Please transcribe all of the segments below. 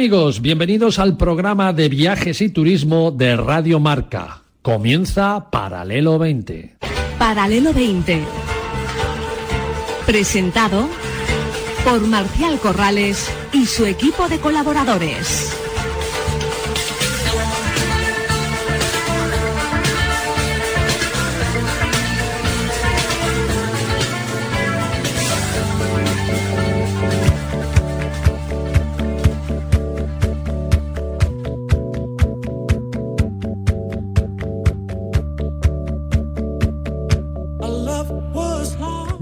Amigos, bienvenidos al programa de viajes y turismo de Radio Marca. Comienza Paralelo 20. Paralelo 20. Presentado por Marcial Corrales y su equipo de colaboradores.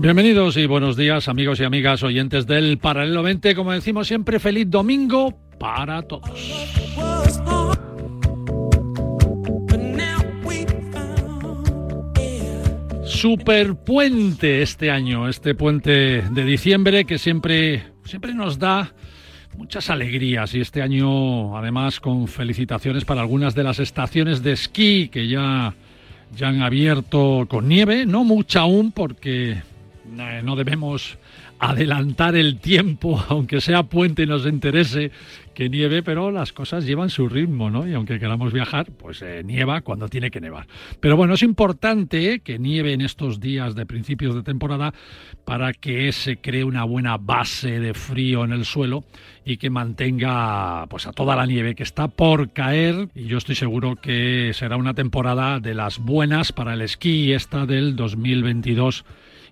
Bienvenidos y buenos días amigos y amigas oyentes del Paralelo 20. Como decimos siempre, feliz domingo para todos. Superpuente este año, este puente de diciembre que siempre, siempre nos da muchas alegrías y este año además con felicitaciones para algunas de las estaciones de esquí que ya, ya han abierto con nieve, no mucha aún porque no debemos adelantar el tiempo, aunque sea puente y nos interese que nieve, pero las cosas llevan su ritmo, ¿no? Y aunque queramos viajar, pues eh, nieva cuando tiene que nevar. Pero bueno, es importante que nieve en estos días de principios de temporada para que se cree una buena base de frío en el suelo y que mantenga pues a toda la nieve que está por caer y yo estoy seguro que será una temporada de las buenas para el esquí esta del 2022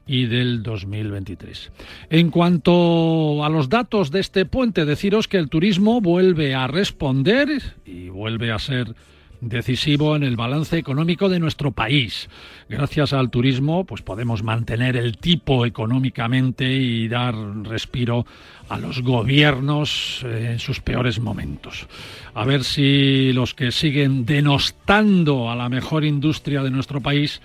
y del 2023. En cuanto a los datos de este puente, deciros que el turismo vuelve a responder y vuelve a ser decisivo en el balance económico de nuestro país. Gracias al turismo, pues podemos mantener el tipo económicamente y dar respiro a los gobiernos en sus peores momentos. A ver si los que siguen denostando a la mejor industria de nuestro país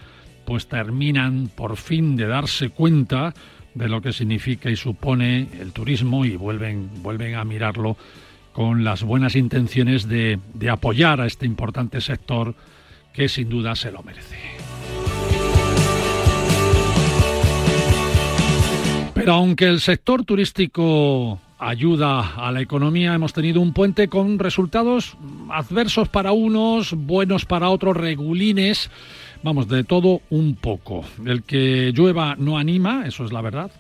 pues terminan por fin de darse cuenta de lo que significa y supone el turismo y vuelven, vuelven a mirarlo con las buenas intenciones de, de apoyar a este importante sector que sin duda se lo merece. Pero aunque el sector turístico ayuda a la economía, hemos tenido un puente con resultados adversos para unos, buenos para otros, regulines Vamos, de todo un poco. El que llueva no anima, eso es la verdad.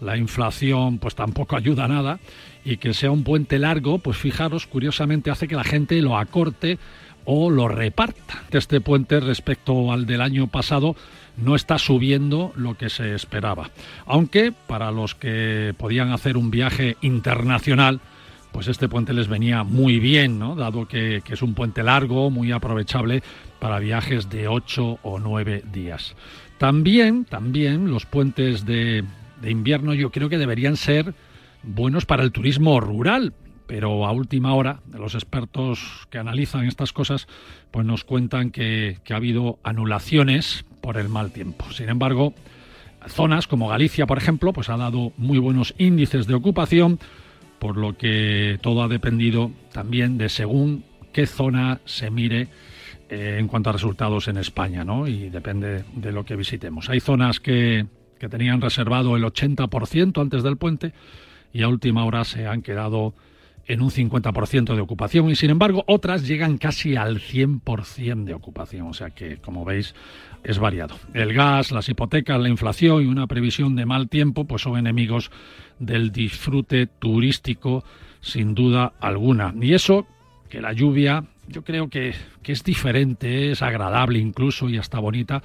La inflación pues tampoco ayuda a nada y que sea un puente largo, pues fijaros, curiosamente hace que la gente lo acorte o lo reparta. Este puente respecto al del año pasado no está subiendo lo que se esperaba. Aunque para los que podían hacer un viaje internacional, pues este puente les venía muy bien, ¿no? Dado que, que es un puente largo, muy aprovechable para viajes de 8 o 9 días. También, también los puentes de, invierno yo creo que deberían ser buenos para el turismo rural, pero a última hora los expertos que analizan estas cosas pues nos cuentan que, que, ha habido anulaciones por el mal tiempo. Sin embargo, zonas como Galicia, por ejemplo, pues ha dado muy buenos índices de ocupación, por lo que todo ha dependido también de según qué zona se mire eh, en cuanto a resultados en España, ¿no? Y depende de lo que visitemos. Hay zonas que, que tenían reservado el 80% antes del puente y a última hora se han quedado en un 50% de ocupación y sin embargo otras llegan casi al 100% de ocupación, o sea que como veis es variado. El gas, las hipotecas, la inflación y una previsión de mal tiempo pues son enemigos del disfrute turístico sin duda alguna. Y eso que la lluvia yo creo que, es diferente, es agradable incluso y hasta bonita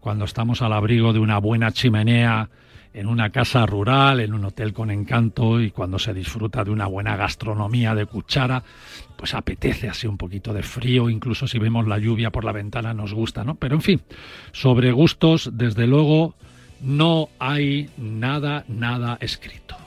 cuando estamos al abrigo de una buena chimenea en una casa rural, en un hotel con encanto y cuando se disfruta de una buena gastronomía de cuchara, pues apetece así un poquito de frío, incluso si vemos la lluvia por la ventana nos gusta, ¿no? Pero en fin, sobre gustos, desde luego, no hay nada, nada escrito.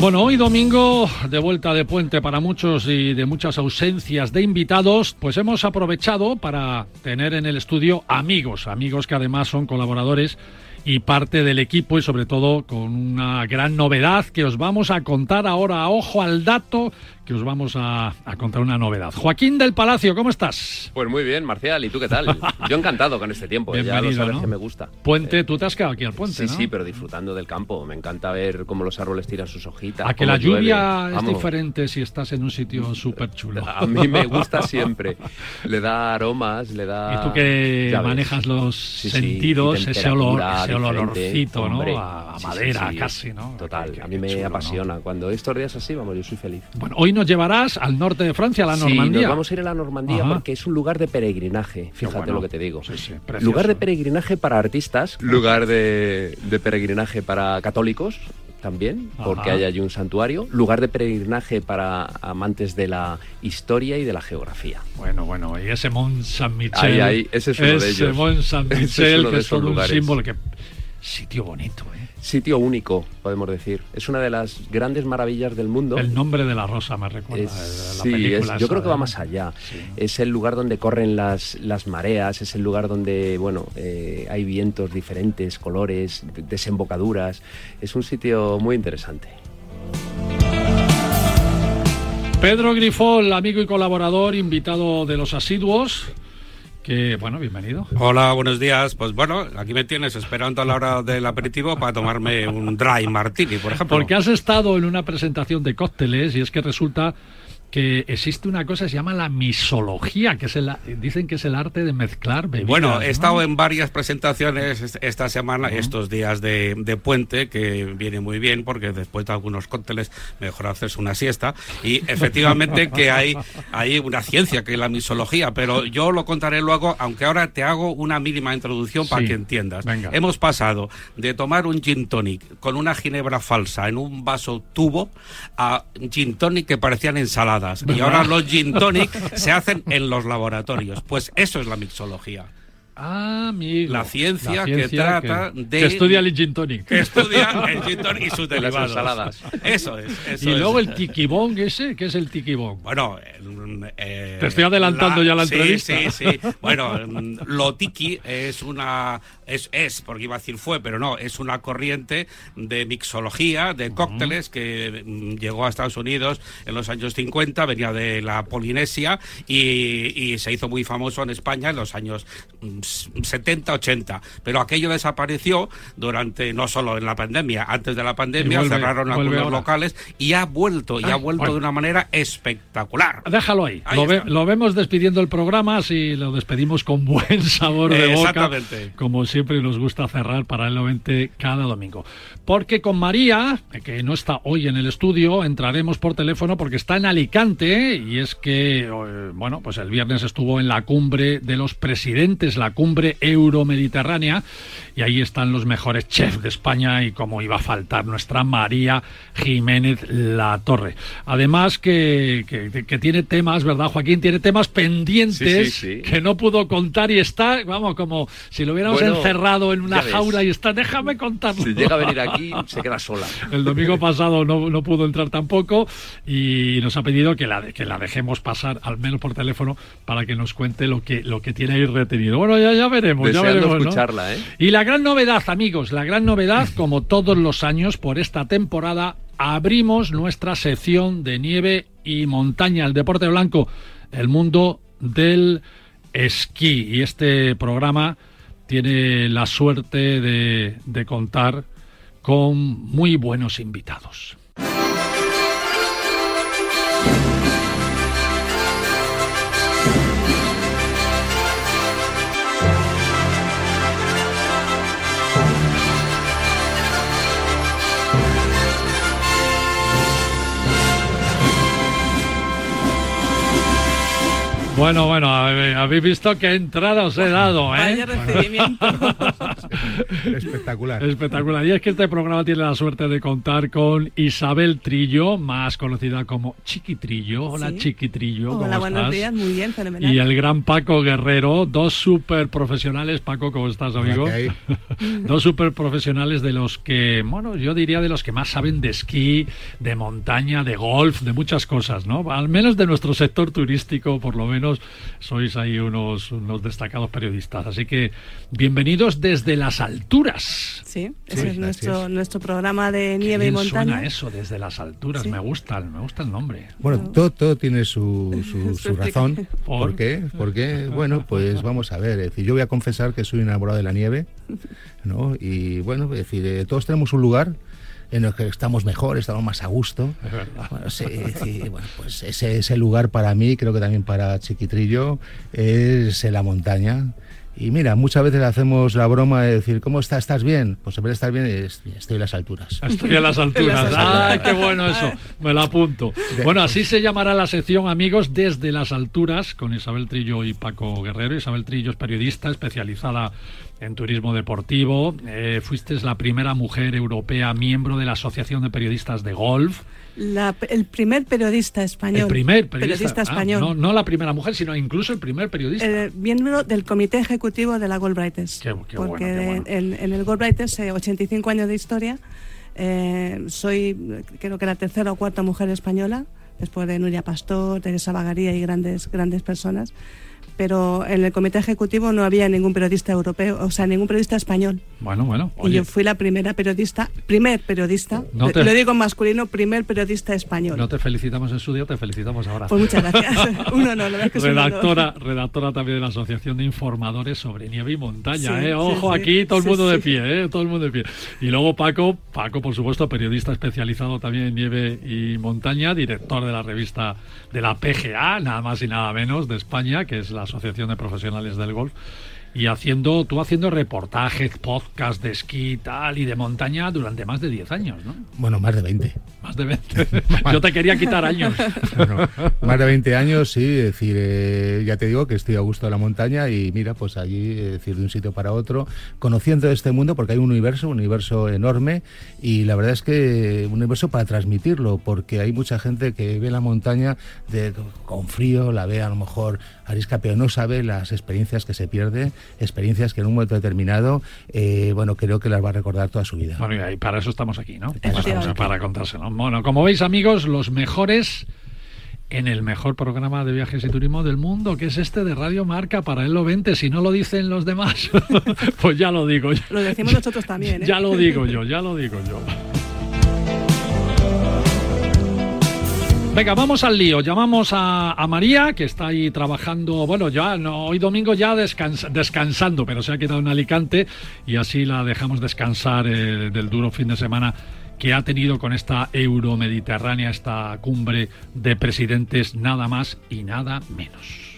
Bueno, hoy domingo, de vuelta de puente para muchos y de muchas ausencias de invitados, pues hemos aprovechado para tener en el estudio amigos, amigos que además son colaboradores y parte del equipo y sobre todo con una gran novedad que os vamos a contar ahora. Ojo al dato que os vamos a, contar una novedad. Joaquín del Palacio, ¿cómo estás? Pues muy bien, Marcial, ¿y tú qué tal? Yo encantado con este tiempo, ¿eh? ya lo sabes que me gusta. Puente, eh, tú te has quedado aquí al puente, Sí, sí, pero disfrutando del campo. Me encanta ver cómo los árboles tiran sus hojitas. A que la lluvia es diferente si estás en un sitio súper chulo. A mí me gusta siempre. Le da aromas, le da... Y tú que manejas los sentidos, ese olor, ese olorcito, ¿no? A, madera casi, ¿no? Total, a mí me apasiona. Cuando estos días así, vamos, yo soy feliz. Bueno, hoy nos llevarás al norte de Francia, a la Normandía. Sí, vamos a ir a la Normandía porque es un lugar de peregrinaje, fíjate lo que te digo. lugar de peregrinaje para artistas, lugar de, peregrinaje para católicos, también, porque hay allí un santuario, lugar de peregrinaje para amantes de la historia y de la geografía. Bueno, bueno, y ese Mont Saint-Michel. Ahí, ese es uno de ellos. Ese Mont Saint-Michel, que es todo un símbolo que Sitio bonito, ¿eh? Sitio único, podemos decir. Es una de las grandes maravillas del mundo. El nombre de la rosa me recuerda. la sí, yo creo que va más allá. Es el lugar donde corren las, las mareas, es el lugar donde, bueno, eh, hay vientos diferentes, colores, desembocaduras. Es un sitio muy interesante. Pedro Grifol, amigo y colaborador, invitado de los asiduos. Que bueno, bienvenido. Hola, buenos días. Pues bueno, aquí me tienes esperando a la hora del aperitivo para tomarme un dry martini, por ejemplo. Porque has estado en una presentación de cócteles y es que resulta que existe una cosa que se llama la misología, que es el, dicen que es el arte de mezclar bebidas. Bueno, he estado en varias presentaciones esta semana, estos días de, puente, que viene muy bien porque después de algunos cócteles mejor hacerse una siesta. Y efectivamente que hay, hay una ciencia que es la misología, pero yo lo contaré luego, aunque ahora te hago una mínima introducción para que entiendas. Hemos pasado de tomar un gin tonic con una ginebra falsa en un vaso tubo a gin tonic que parecían ensaladas y ahora los gin tonic se hacen en los laboratorios. Pues eso es la mixología. Ah, amigo. La ciencia, que trata de. Que estudia el gin tonic. Que estudia el gin tonic y sus derivados. ensaladas. Eso es. Eso y luego el tikibong ese, ¿qué es el tikibong? Bueno, eh, te estoy adelantando ya la entrevista. Sí, sí, sí. Bueno, lo tiki es una. Es, es, porque iba a decir fue, pero no, es una corriente de mixología, de cócteles que mm, llegó a Estados Unidos en los años 50, venía de la Polinesia y, y se hizo muy famoso en España en los años 70, 80. Pero aquello desapareció durante, no solo en la pandemia, antes de la pandemia cerraron algunos locales y ha vuelto, y ha vuelto de una manera espectacular. Déjalo ahí. lo, vemos despidiendo el programa, así lo despedimos con buen sabor de boca. Como siempre nos gusta cerrar paralelamente cada domingo. Porque con María, que no está hoy en el estudio, entraremos por teléfono porque está en Alicante y es que, eh, bueno, pues el viernes estuvo en la cumbre de los presidentes, la cumbre euromediterránea, y ahí están los mejores chefs de España y como iba a faltar nuestra María Jiménez La Torre. Además que, que, tiene temas, ¿verdad, Joaquín? Tiene temas pendientes que no pudo contar y está, vamos, como si lo hubiéramos encerrado en una jaula y está, déjame contarlo. Si llega a venir aquí, se queda sola. El domingo pasado no, no pudo entrar tampoco y nos ha pedido que la, que la dejemos pasar, al menos por teléfono, para que nos cuente lo que, lo que tiene ahí retenido. Bueno, ya, ya veremos, ya veremos. escucharla, ¿eh? Y la gran novedad, amigos, la gran novedad, como todos los años, por esta temporada, abrimos nuestra sección de nieve y montaña, el deporte blanco, el mundo del esquí. Y este programa tiene la suerte de, de contar con muy buenos invitados. Bueno, bueno, habéis visto qué entrada os he dado, ¿eh? Vaya recibimiento. Espectacular. Espectacular. Y es que este programa tiene la suerte de contar con Isabel Trillo, más conocida como Chiqui Trillo. Hola, Chiqui Trillo. Hola, buenos días, muy bien, fenomenal. Y el gran Paco Guerrero, dos super profesionales. Paco, ¿cómo estás, amigo? dos super profesionales de los que, bueno, yo diría de los que más saben de esquí, de montaña, de golf, de muchas cosas, ¿no? Al menos de nuestro sector turístico, por lo menos menos sois ahí unos, unos destacados periodistas. Así que bienvenidos desde las alturas. Sí, ese es nuestro, nuestro programa de nieve y montaña. suena eso, desde las alturas? Me gusta, me gusta el nombre. Bueno, todo, todo tiene su, su, razón. ¿Por? qué? Porque, bueno, pues vamos a ver. Es decir, yo voy a confesar que soy enamorado de la nieve, ¿no? Y bueno, es decir, eh, todos tenemos un lugar en el que estamos mejor, estamos más a gusto. Bueno, sí, bueno, pues ese, ese lugar para mí, creo que también para Chiquitrillo, es la montaña. Y mira, muchas veces hacemos la broma de decir, ¿cómo estás? ¿Estás bien? Pues en vez de estar bien, estoy en las alturas. Estoy en las alturas. ¡Ay, qué bueno eso! Me lo apunto. Bueno, así se llamará la sección, amigos, desde las alturas, con Isabel Trillo y Paco Guerrero. Isabel Trillo es periodista especializada en turismo deportivo. Eh, fuiste la primera mujer europea miembro de la Asociación de Periodistas de Golf. el primer periodista español. El primer periodista, ah, español. no, la primera mujer, sino incluso el primer periodista. Eh, miembro del comité ejecutivo de la Goldbrighters. Qué, qué porque En, en, el Goldbrighters, 85 eh, años de historia, soy creo que la tercera o cuarta mujer española, después de Nuria Pastor, Teresa Bagaría y grandes, grandes personas pero en el comité ejecutivo no había ningún periodista europeo, o sea, ningún periodista español. Bueno, bueno. Y yo fui la primera periodista, primer periodista, lo digo en masculino, primer periodista español. No te felicitamos en su día, te felicitamos ahora. Pues muchas gracias. uno no, la que redactora, redactora también de la Asociación de Informadores sobre Nieve y Montaña, ¿eh? Ojo, aquí todo el mundo de pie, ¿eh? Todo el mundo de pie. Y luego Paco, Paco, por supuesto, periodista especializado también en nieve y montaña, director de la revista de la PGA, nada más y nada menos, de España, que es la Asociación de Profesionales del Golf, y haciendo, tú haciendo reportajes, podcast de esquí tal y de montaña durante más de 10 años, ¿no? Bueno, más de 20. Más de 20. Yo te quería quitar años. más de 20 años, sí, es decir, eh, ya te digo que estoy a gusto de la montaña y mira, pues allí, es decir, de un sitio para otro, conociendo este mundo, porque hay un universo, un universo enorme y la verdad es que un universo para transmitirlo, porque hay mucha gente que ve la montaña de, con frío, la ve a lo mejor arisca, pero no sabe las experiencias que se pierde experiencias que en un momento determinado, eh, bueno, creo que las va a recordar toda su vida. Bueno, y para eso estamos aquí, ¿no? Para, contárselo. Bueno, como veis, amigos, los mejores en el mejor programa de viajes y turismo del mundo, que es este de Radio Marca para el 20. Si no lo dicen los demás, pues ya lo digo yo. Lo decimos nosotros también, ¿eh? Ya lo digo yo, ya lo digo yo. Venga, vamos al lío. Llamamos a, María, que está ahí trabajando, bueno, ya no, hoy domingo ya descansando, pero se ha quedado en Alicante y así la dejamos descansar eh, del duro fin de semana que ha tenido con esta euromediterránea, esta cumbre de presidentes, nada más y nada menos.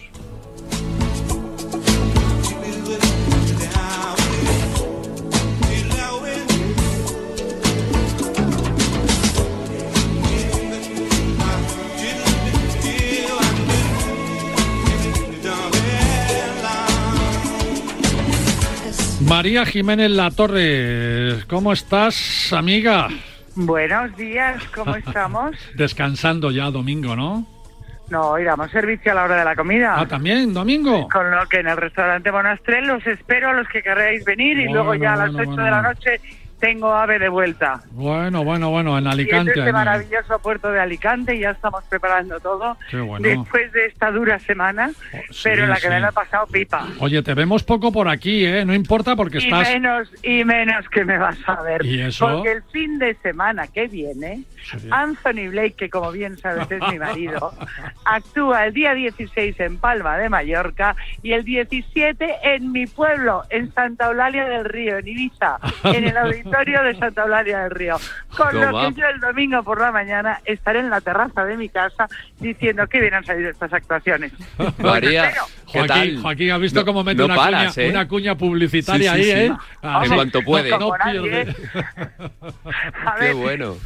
María Jiménez La Torre, ¿cómo estás, amiga? Buenos días, ¿cómo estamos? Descansando ya domingo, ¿no? No, iremos servicio a la hora de la comida. Ah, también, domingo. Con lo que en el restaurante Monastrell los espero a los que querréis venir y luego ya a las 8 de la noche tengo ave de vuelta. Bueno, bueno, bueno, en Alicante. Y este maravilloso puerto de Alicante, ya estamos preparando todo. Después de esta dura semana, oh, pero la que me ha pasado pipa. Oye, te vemos poco por aquí, ¿eh? No importa porque y estás... Menos, y menos que me vas a ver. ¿Y eso? Porque el fin de semana que viene, Anthony Blake, que como bien sabes es mi marido, actúa el día 16 en Palma de Mallorca y el 17 en mi pueblo, en Santa Eulalia del Río, en Ibiza, en el auditorio de Santa Eulalia del Río. Con lo que yo el domingo por la mañana estaré en la terraza de mi casa diciendo que bien han salido estas actuaciones. María, Joaquín, Joaquín, ¿has visto cómo mete una, cuña, ¿eh? una, cuña, publicitaria ahí, eh? en cuanto puede. No, Qué bueno.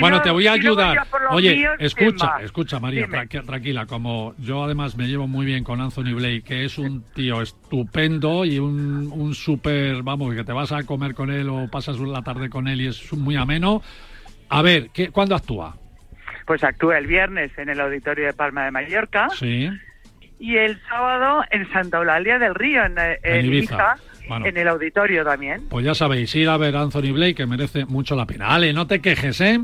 bueno, te voy a ayudar. Oye, escucha, escucha, María, tranquila. Como yo además me llevo muy bien con Anthony Blake, que es un tío estupendo y un, un súper, vamos, que te vas a comer con él o pasas la tarde con él y es muy ameno. A ver, ¿qué, ¿cuándo actúa? Pues actúa el viernes en el Auditorio de Palma de Mallorca. Sí. Y el sábado en Santa Eulalia del Río, en, en, Ibiza. en el auditorio también. Pues ya sabéis, ir a ver a Anthony Blake, que merece mucho la pena. Ale, no te quejes, ¿eh?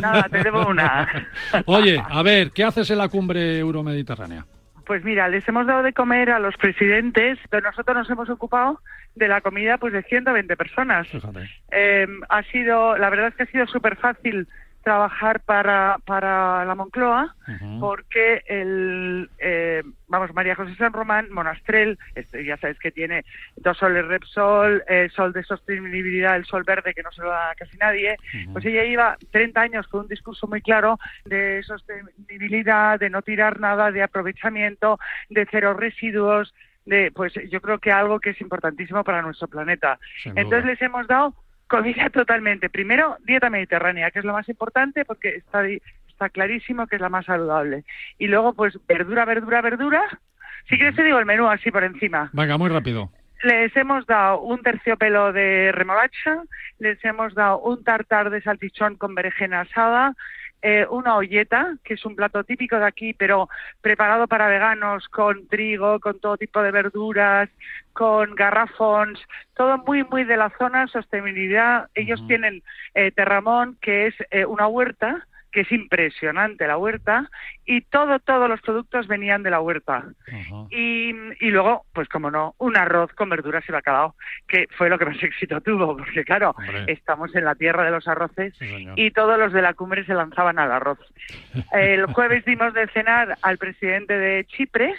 Nada, te debo una. Oye, a ver, ¿qué haces en la cumbre euromediterránea? Pues mira, les hemos dado de comer a los presidentes, pero nosotros nos hemos ocupado de la comida pues de 120 personas. Eh, ha sido, la verdad es que ha sido súper fácil trabajar para, para la Moncloa porque el eh, vamos María José San Román Monastrel este, ya sabes que tiene dos soles Repsol el sol de sostenibilidad el sol verde que no se lo da casi nadie pues ella iba 30 años con un discurso muy claro de sostenibilidad de no tirar nada de aprovechamiento de cero residuos de pues yo creo que algo que es importantísimo para nuestro planeta. Entonces les hemos dado comida totalmente. Primero, dieta mediterránea, que es lo más importante porque está, está clarísimo que es la más saludable. Y luego, pues, verdura, verdura, verdura. Si quieres te digo el menú así por encima. Venga, muy rápido. Les hemos dado un terciopelo de remolacha, les hemos dado un tartar de salchichón con berenjena asada, eh, una olleta, que es un plato típico de aquí, pero preparado para veganos, con trigo, con todo tipo de verduras, con garrafons, todo muy, muy de la zona, sostenibilidad. Ellos tienen eh, Terramón, que es eh, una huerta, que es impresionante la huerta, y todo, todos los productos venían de la huerta. y, y, luego, pues como no, un arroz con verduras y bacalao, que fue lo que más éxito tuvo, porque claro, estamos en la tierra de los arroces y todos los de la cumbre se lanzaban al arroz. El jueves dimos de cenar al presidente de Chipre,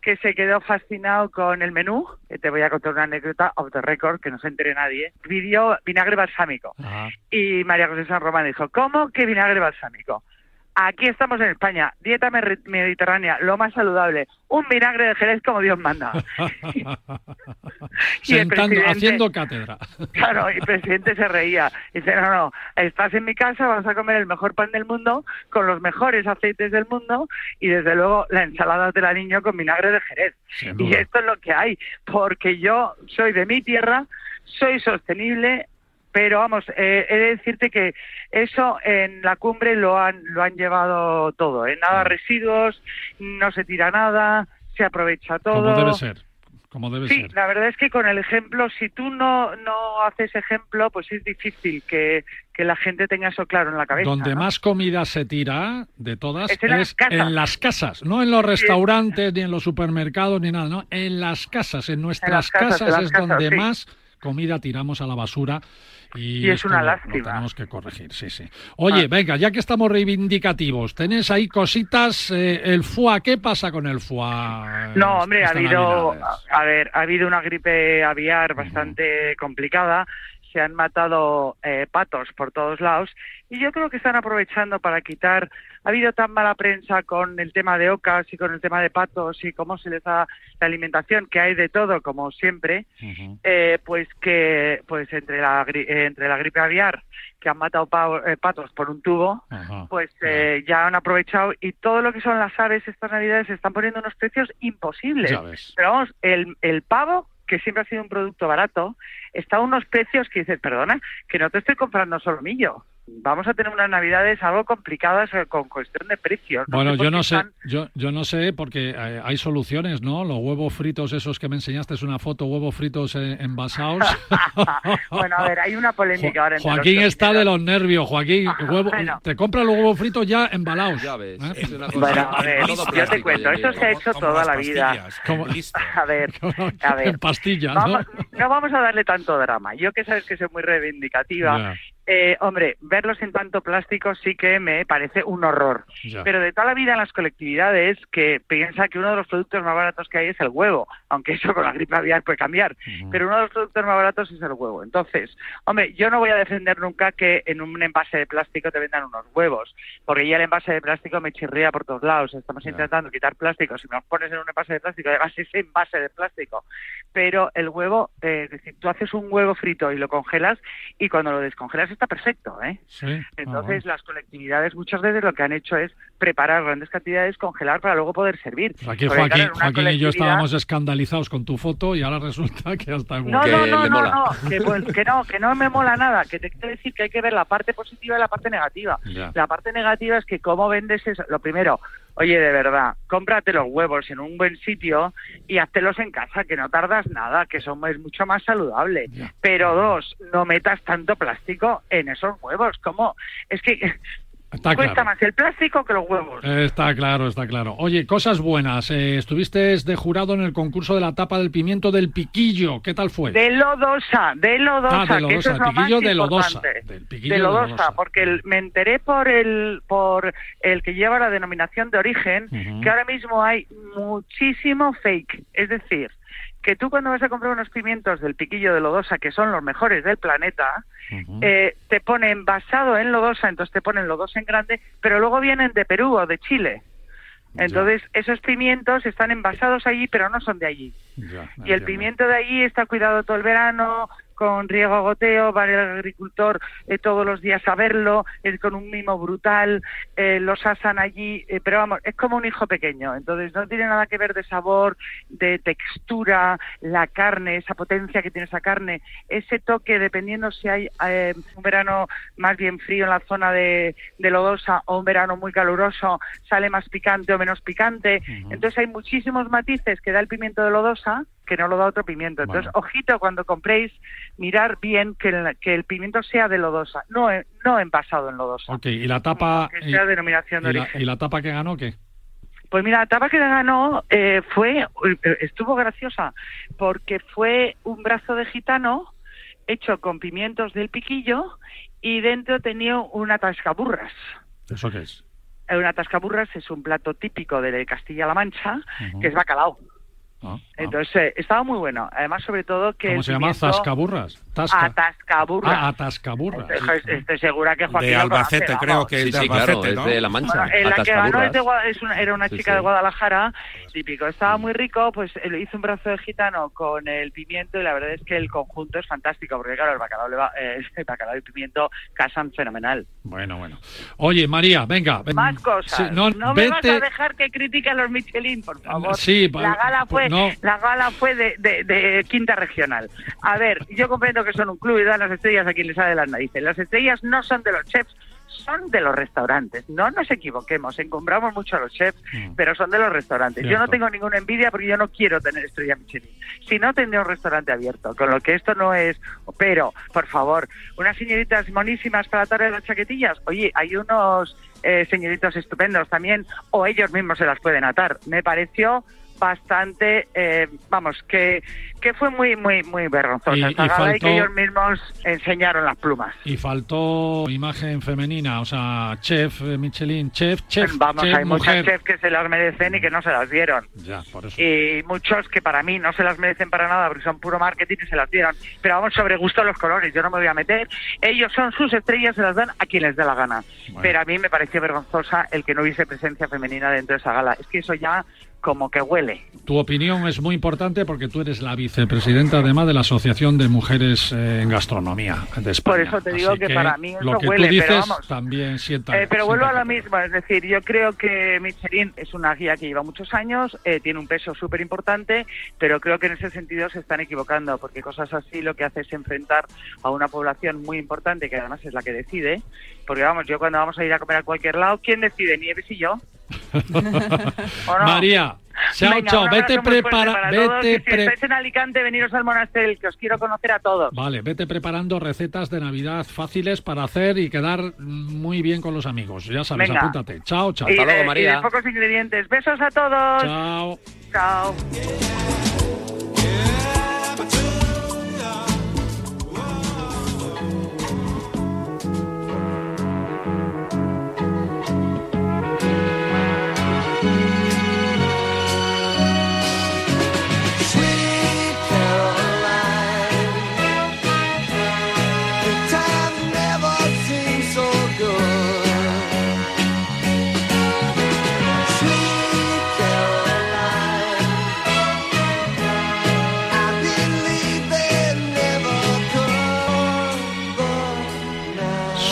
que se quedó fascinado con el menú, que te voy a contar una anécdota off the record, que no se entere nadie, pidió vinagre balsámico. Y María José San Román dijo, ¿cómo que vinagre balsámico? Aquí estamos en España, dieta mediterránea, lo más saludable, un vinagre de Jerez como Dios manda. y haciendo cátedra. Claro, y el presidente se reía. Dice, no, no, estás en mi casa, vas a comer el mejor pan del mundo, con los mejores aceites del mundo, y desde luego la ensalada de la niño con vinagre de Jerez. Y esto es lo que hay, porque yo soy de mi tierra, soy sostenible, pero vamos, eh, he de decirte que eso en la cumbre lo han, lo han llevado todo, ¿eh? nada residuos, no se tira nada, se aprovecha todo. Como debe ser. Como debe sí, la verdad es que con el ejemplo, si tú no, no haces ejemplo, pues es difícil que, la gente tenga eso claro en la cabeza. Donde más comida se tira de todas es, en, las casas, no en los restaurantes, ni en los supermercados, ni nada, no, en las casas, en nuestras casas, es donde más comida tiramos a la basura y, es una lástima. tenemos que corregir, sí, sí. Oye, ah. venga, ya que estamos reivindicativos, ¿tenés ahí cositas? Eh, el FUA, ¿qué pasa con el FUA? No, hombre, ha habido, a ver, ha habido una gripe aviar bastante complicada se han matado eh, patos por todos lados y yo creo que están aprovechando para quitar. Ha habido tan mala prensa con el tema de ocas y con el tema de patos y cómo se les da la alimentación, que hay de todo, como siempre, eh, pues que pues entre la, entre la gripe aviar, que han matado eh, patos por un tubo, pues ya han aprovechado y todo lo que son las aves estas navidades se están poniendo unos precios imposibles. Pero vamos, el, el pavo que siempre ha sido un producto barato, está a unos precios que dices, perdona, que no te estoy comprando solo millo vamos a tener unas navidades algo complicadas eh, con cuestión de precios. bueno, yo no sé, yo, yo no sé porque eh, hay soluciones, ¿no? Los huevos fritos esos que me enseñaste es una foto, huevos fritos eh, envasados. bueno, a ver, hay una polémica ahora. Joaquín está de los nervios, Joaquín. Te compra los huevos fritos ya embalados. Ya ves. bueno, a ver, yo te cuento, esto se ha hecho toda la vida. A ver, a ver. En pastillas, ¿no? ¿no? vamos a darle tanto drama. Yo que sabes que soy muy reivindicativa. Eh, hombre, verlos en tanto plástico sí que me parece un horror. Pero de toda la vida en las colectividades que piensa que uno de los productos más baratos que hay es el huevo, aunque eso con la gripe aviar puede cambiar. Pero uno de los productos más baratos es el huevo. Entonces, hombre, yo no voy a defender nunca que en un envase de plástico te vendan unos huevos, porque ya el envase de plástico me chirría por todos lados. Estamos intentando quitar plástico. Si me los pones en un envase de plástico, además ese envase de plástico. Pero el huevo, eh, es decir, tú haces un huevo frito y lo congelas y cuando lo descongelas está perfecto, ¿eh? Entonces las colectividades muchas veces lo que han hecho es preparar grandes cantidades, congelar para luego poder servir. aquí Joaquín, y yo estábamos escandalizados con tu foto y ahora resulta que hasta no, no, no, no, no, pues, que, no, que no me mola nada, que te quiero decir que hay que ver la parte positiva y la parte negativa. La parte negativa es que cómo vendes eso. Lo primero, oye, de verdad, cómprate los huevos en un buen sitio y háztelos en casa, que no tardas nada, que son, es mucho más saludable. Pero dos, no metas tanto plástico en esos huevos. ¿Cómo? Es que Cuesta más el plástico que los huevos. Está claro, está claro. Oye, cosas buenas. Eh, estuviste de jurado en el concurso de la tapa del pimiento del piquillo. ¿Qué tal fue? De Lodosa, de Lodosa. Ah, de Lodosa, el piquillo de Lodosa. de Lodosa, porque me enteré por el, por el que lleva la denominación de origen que ahora mismo hay muchísimo fake. Es decir, que tú cuando vas a comprar unos pimientos del piquillo de lodosa, que son los mejores del planeta, eh, te ponen basado en lodosa, entonces te ponen lodosa en grande, pero luego vienen de Perú o de Chile. Entonces, esos pimientos están envasados allí, pero no son de allí. y el pimiento de allí está cuidado todo el verano, con riego goteo, va el agricultor eh, todos los días a verlo, es con un mimo brutal, eh, los asan allí, eh, pero vamos, es como un hijo pequeño, entonces no tiene nada que ver de sabor, de textura, la carne, esa potencia que tiene esa carne, ese toque, dependiendo si hay un verano más bien frío en la zona de, Lodosa o un verano muy caluroso, sale más picante o menos picante, entonces hay muchísimos matices que da el pimiento de Lodosa, que no lo da otro pimiento. Entonces, ojito cuando compréis, mirar bien que el, que el pimiento sea de lodosa, no, no envasado en lodosa. Ok, ¿y la tapa? Que sea denominación de ¿y origen. La, ¿Y la tapa que ganó qué? Pues mira, la tapa que ganó eh, fue, estuvo graciosa, porque fue un brazo de gitano hecho con pimientos del piquillo y dentro tenía una tascaburras. ¿Eso qué es? Una tascaburras es un plato típico de Castilla-La Mancha, que es bacalao. Ah, ah. Entonces, eh, estaba muy bueno. Además, sobre todo que... ¿Cómo se llama? ¿Zascaburras? Tasca. Atascaburras. Ah, Atascaburras. Estoy, segura que Joaquín De Albacete, creo que es de Albacete, ¿no? es de La Mancha. la que ganó es una, era una chica de Guadalajara, típico. Estaba muy rico, pues le hizo un brazo de gitano con el pimiento y la verdad es que el conjunto es fantástico, porque claro, el bacalao, le va, eh, el bacalao y el pimiento casan fenomenal. Bueno, bueno. Oye, María, venga. Más cosas. no, me vas a dejar que critique a los Michelin, por favor. Sí, la gala fue, la gala fue de, de, de quinta regional. A ver, yo comprendo que son un club y dan las estrellas a quien les sale las narices. Las estrellas no son de los chefs, son de los restaurantes. No nos equivoquemos, encumbramos mucho a los chefs, mm. pero son de los restaurantes. Yo no tengo ninguna envidia porque yo no quiero tener estrella Michelin. Si no, tendría un restaurante abierto, con lo que esto no es... Pero, por favor, unas señoritas monísimas para atar las chaquetillas. Oye, hay unos eh, señoritos estupendos también, o ellos mismos se las pueden atar. Me pareció bastante, eh, vamos, que, que fue muy, muy, muy vergonzosa y, y, que ellos mismos enseñaron las plumas. Y faltó imagen femenina, o sea, chef, eh, Michelin, chef, chef. Vamos, hay muchos chefs que se las merecen y que no se las dieron. Ya, por eso. Y muchos que para mí no se las merecen para nada porque son puro marketing y se las dieron. Pero vamos, sobre gusto los colores, yo no me voy a meter. Ellos son sus estrellas, se las dan a quien les dé la gana. Pero a mí me pareció vergonzosa el que no hubiese presencia femenina dentro de esa gala. Es que eso ya como que huele. Tu opinión es muy importante porque tú eres la vicepresidenta además de la Asociación de Mujeres eh, en Gastronomía de España. Por eso te digo que, para mí eso lo que huele, tú dices pero vamos, también sienta. Eh, pero vuelvo a lo mismo, es decir, yo creo que Michelin es una guía que lleva muchos años, eh, tiene un peso súper importante, pero creo que en ese sentido se están equivocando, porque cosas así lo que hace es enfrentar a una población muy importante, que además es la que decide, porque vamos, yo cuando vamos a ir a comer a cualquier lado, ¿quién decide? Nieves y yo. María, chao, chao, vete prepara, vete si estáis en Alicante, veniros al monasterio, que os quiero conocer a todos. Vale, vete preparando recetas de Navidad fáciles para hacer y quedar muy bien con los amigos. Ya sabes, apúntate. Chao, chao. Hasta luego, María. Y de pocos ingredientes. Besos a todos. Chao. Chao.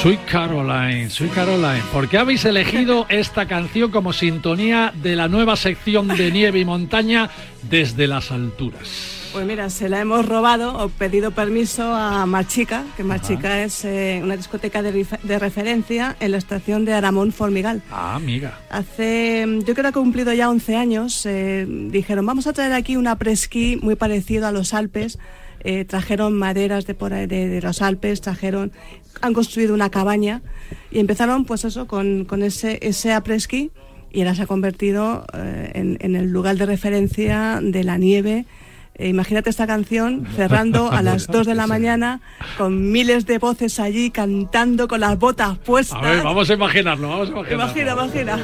Soy Caroline, soy Caroline. ¿Por qué habéis elegido esta canción como sintonía de la nueva sección de nieve y montaña desde las alturas? Pues mira, se la hemos robado o pedido permiso a Marchica, que Marchica es eh, una discoteca de, referencia en la estación de Aramón Formigal. Ah, amiga. Hace, yo creo que ha cumplido ya 11 años, eh, dijeron, vamos a traer aquí una presquí muy parecido a los Alpes, eh, trajeron maderas de, por de, los Alpes, trajeron, han construido una cabaña y empezaron pues eso con, con ese, ese apresqui y ahora se ha convertido eh, en, en, el lugar de referencia de la nieve. Eh, imagínate esta canción cerrando a las 2 de la mañana con miles de voces allí cantando con las botas puestas. A ver, vamos a imaginarlo, vamos a imaginarlo. Imagina, imagina.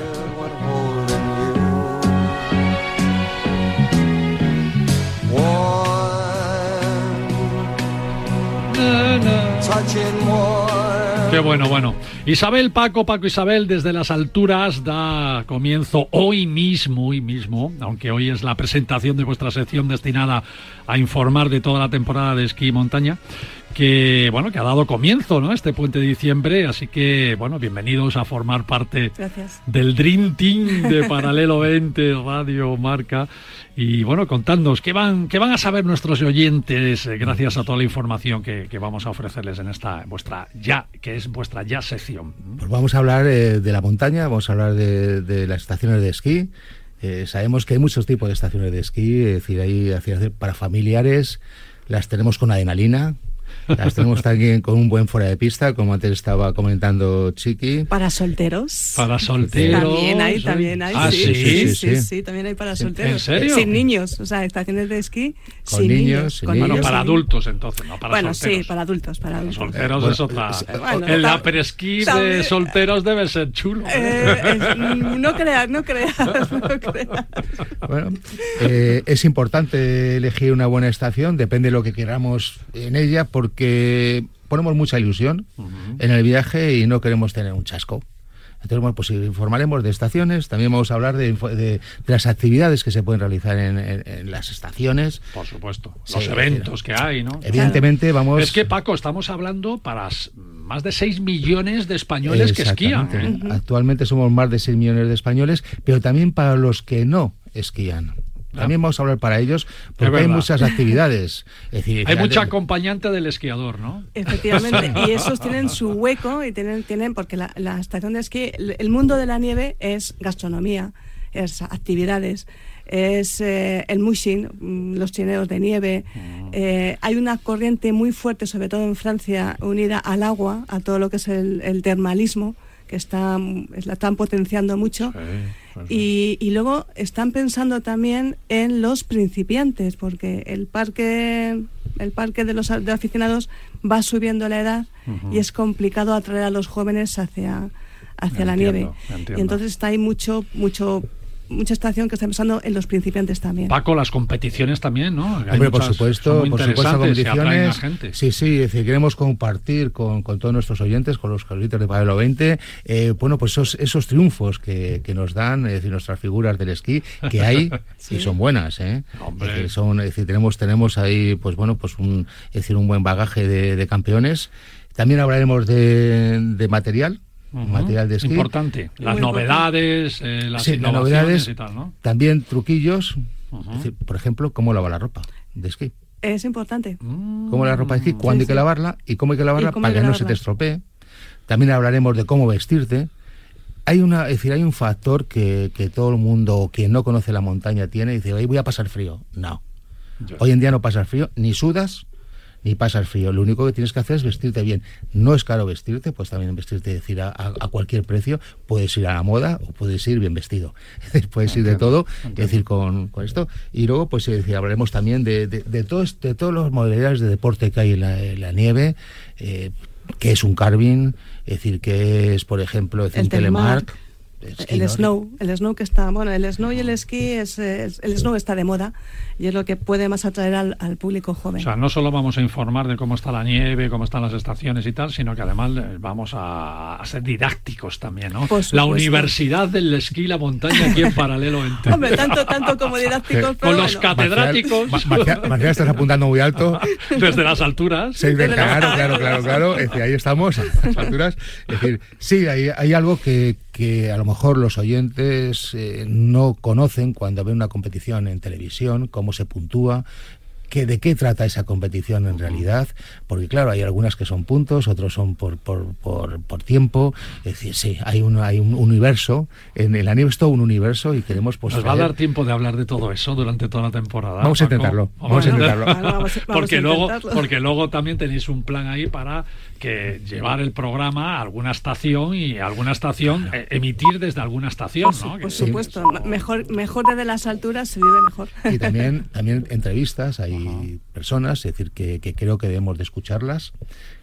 Qué bueno, bueno. Isabel, Paco, Paco, Isabel, desde las alturas da comienzo hoy mismo, hoy mismo, aunque hoy es la presentación de vuestra sección destinada a informar de toda la temporada de esquí y montaña que bueno que ha dado comienzo no este puente de diciembre así que bueno bienvenidos a formar parte del Dream Team de Paralelo 20 Radio Marca. Y bueno contadnos qué van qué van a saber nuestros oyentes eh, gracias a toda la información que, vamos a ofrecerles en esta vuestra ya que es vuestra ya sección pues vamos a hablar eh, de la montaña vamos a hablar de, las estaciones de esquí. Eh, sabemos que hay muchos tipos de estaciones de esquí es decir hay para familiares las tenemos con adrenalina las tenemos también con un buen fuera de pista, como antes estaba comentando Chiqui. Para solteros. Para solteros. También hay, también hay. ¿Ah, sí? Sí, sí, sí, también hay para solteros. ¿En serio? Sin niños, o sea, estaciones de esquí con sin niños. Sin bueno, para adultos entonces, no para bueno, solteros. sí, para adultos, para adultos. Solteros es otra. el aperesquí de solteros debe ser chulo. Eh, no creas, no creas, no creas. Bueno, eh, es importante elegir una buena estación, depende de lo que queramos en ella, porque porque ponemos mucha ilusión en el viaje y no queremos tener un chasco. Entonces, bueno, pues informaremos de estaciones, también vamos a hablar de, las actividades que se pueden realizar en, las estaciones. Por supuesto, los eventos que hay, ¿no? Evidentemente vamos... Es que, Paco, estamos hablando para más de 6 millones de españoles que esquían. ¿eh? Actualmente somos más de 6 millones de españoles, pero también para los que no esquían. También vamos a hablar para ellos porque hay muchas actividades. hay mucha acompañante del esquiador, ¿no? Efectivamente, y esos tienen su hueco y tienen, tienen porque la, estación de esquí, el mundo de la nieve es gastronomía, es actividades es eh, el mushing, mm, los chineos de nieve. Mm. Eh, hay una corriente muy fuerte, sobre todo en Francia, unida al agua, a todo lo que es el, termalismo, que está, la están potenciando mucho. Y, luego están pensando también en los principiantes, porque el parque, el parque de los aficionados va subiendo la edad y es complicado atraer a los jóvenes hacia, hacia la nieve. Y entonces está ahí mucho, mucho mucha estación que está empezando en los principiantes también. Paco, las competiciones también, ¿no? Hombre, por supuesto, por supuesto, competiciones. Sí, sí, es decir, queremos compartir con, con, todos nuestros oyentes, con los carritos de Pablo 20, eh, bueno, pues esos, esos triunfos que, que, nos dan, es decir, nuestras figuras del esquí, que hay y son buenas, ¿eh? Es decir, son, es decir, tenemos, tenemos ahí, pues bueno, pues un, es decir, un buen bagaje de, de campeones. También hablaremos de, de material, material de esquí. Importante. Las novedades, eh, las sí, novedades, y tal, ¿no? También truquillos, por ejemplo, cómo lavar la ropa de esquí. Es importante. Cómo la ropa de esquí, cuándo hay que lavarla y cómo hay que lavarla para que, no se te estropee. También hablaremos de cómo vestirte. Hay una, es decir, hay un factor que, que todo el mundo, quien no conoce la montaña, tiene y dice, voy a pasar frío. No. Hoy en día no pasas frío, ni sudas, ni pasas frío. Lo único que tienes que hacer es vestirte bien. No es caro vestirte, pues también vestirte decir a, cualquier precio. Puedes ir a la moda o puedes ir bien vestido. puedes ir de todo, es decir, con, esto. Y luego, pues hablaremos también de, de, de, todos, de todos los modalidades de deporte que hay en la, nieve, eh, que es un carving, es decir, que es, por ejemplo, el, telemark el snow, el snow que está, bueno, el snow y el esquí es, el snow está de moda y es lo que puede más atraer al, público joven. O sea, no solo vamos a informar de cómo está la nieve, cómo están las estaciones y tal, sino que además vamos a, ser didácticos también, ¿no? La Universidad del Esquí y la Montaña aquí en paralelo Hombre, tanto, tanto como didácticos. Con los catedráticos. Marcial, estás apuntando muy alto. Desde las alturas. Sí, claro, claro, claro, claro. Es decir, ahí estamos, a las alturas. Es decir, sí, hay, hay algo que, que a lo mejor los oyentes eh, no conocen cuando ven una competición en televisión, cómo se puntúa, que, de qué trata esa competición en realidad, porque claro, hay algunas que son puntos, otros son por, por, por, tiempo, es decir, sí, hay un, hay un universo, en el anime es todo un universo y queremos... Pues, Nos va a dar tiempo de hablar de todo eso durante toda la temporada. Vamos a intentarlo, vamos, a intentarlo. porque, luego, porque luego también tenéis un plan ahí para que llevar el programa a alguna estación y alguna estación eh, emitir desde alguna estación, ¿no? Por supuesto, mejor, mejor desde las alturas se vive mejor. Y también, también entrevistas, hay personas, es decir, que, que creo que debemos de escucharlas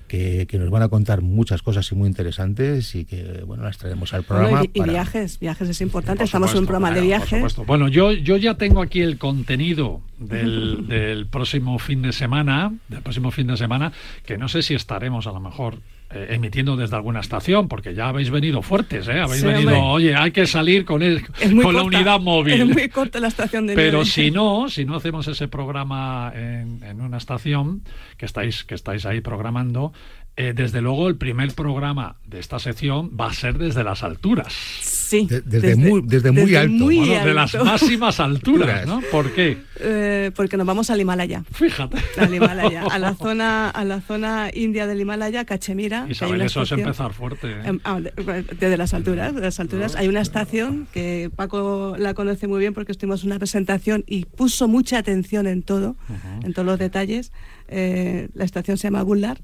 que, nos van a contar muchas cosas y muy interesantes y que bueno las traemos al programa. y, viajes, viajes es importante. Estamos en un programa de viajes. Bueno, yo, yo ya tengo aquí el contenido del, del próximo fin de semana, del próximo fin de semana, que no sé si estaremos a lo mejor eh, emitiendo desde alguna estación, porque ya habéis venido fuertes, ¿eh? Habéis venido, oye, hay que salir con, el, con la unidad móvil. Es muy corta la estación de Pero si no, si no hacemos ese programa en, en, una estación que estáis, que estáis ahí programando, eh, desde luego el primer programa de esta sección va a ser desde las alturas. Sí. desde, muy, desde muy alto. De las máximas alturas, ¿no? ¿Por qué? Eh, porque nos vamos al Himalaya. Fíjate. Al Himalaya, a la zona, a la zona india del Himalaya, Cachemira. Isabel, eso es empezar fuerte. ¿eh? Em, ah, desde las alturas, de las alturas. Hay una estación que Paco la conoce muy bien porque estuvimos en una presentación y puso mucha atención en todo, en todos los detalles. la estación se llama Guldar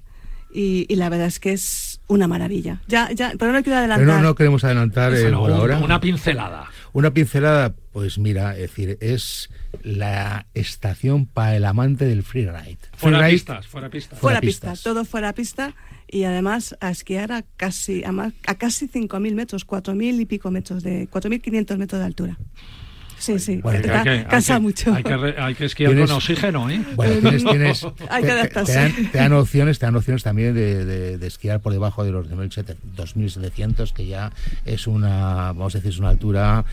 y, la verdad es que es una maravilla. Ya, ya, pero no quiero adelantar. Pero no, no queremos adelantar eh, ahora. Una pincelada. Una pincelada, pues mira, es decir, es la estación para el amante del freeride. Fuera pistas, fuera pistas. Fuera, pistas. todo fuera pista y además a esquiar a casi a, a casi 5.000 metros, 4.000 y pico metros de 4.500 metros de altura. Sí, sí, cansa mucho. Hay que, hay que esquiar con oxígeno, ¿eh? Bueno, tienes, tienes hay que adaptarse. Te, dan, opciones, te dan opciones también de, de, esquiar por debajo de los 2.700, que ya es una, vamos a decir, es una altura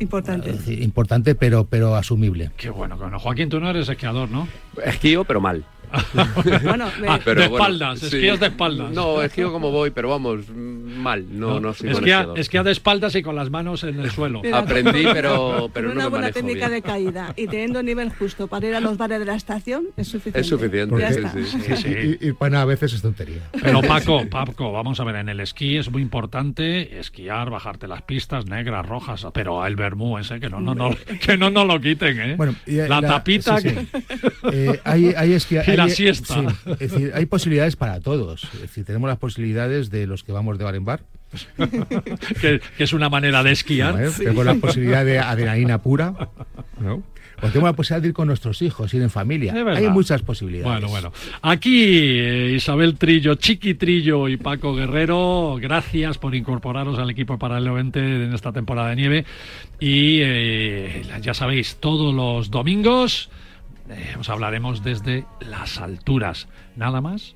Importante. importante, pero, pero asumible. Qué bueno, bueno. Joaquín, tú no eres esquiador, ¿no? Esquío, pero mal. bueno, ah, de espaldas, esquías de espaldas. No, esquío como voy, pero vamos, mal, no, no, soy esquía, esquía de espaldas y con las manos en el suelo. Aprendí, pero, pero una no buena técnica de caída y teniendo nivel justo para ir a los bares de la estación es suficiente. Es suficiente, sí, sí, Y, bueno, a veces es tontería. Pero Paco, Paco, vamos a ver, en el esquí es muy importante esquiar, bajarte las pistas negras, rojas, pero el vermú ese que no, no, no, que no nos lo quiten, ¿eh? Bueno, la, tapita que... Eh, hay, hay esquí, la siesta. es decir, hay posibilidades para todos. Es decir, tenemos las posibilidades de los que vamos de bar en bar. que, es una manera de esquiar. Tenemos la posibilidad de adrenalina pura. ¿no? O tenemos la posibilidad de ir con nuestros hijos, ir en familia. Hay muchas posibilidades. Bueno, bueno. Aquí eh, Isabel Trillo, Chiqui Trillo y Paco Guerrero, gracias por incorporaros al equipo Paralelo 20 en esta temporada de nieve. Y eh, ya sabéis, todos los domingos eh, os hablaremos desde las alturas, nada más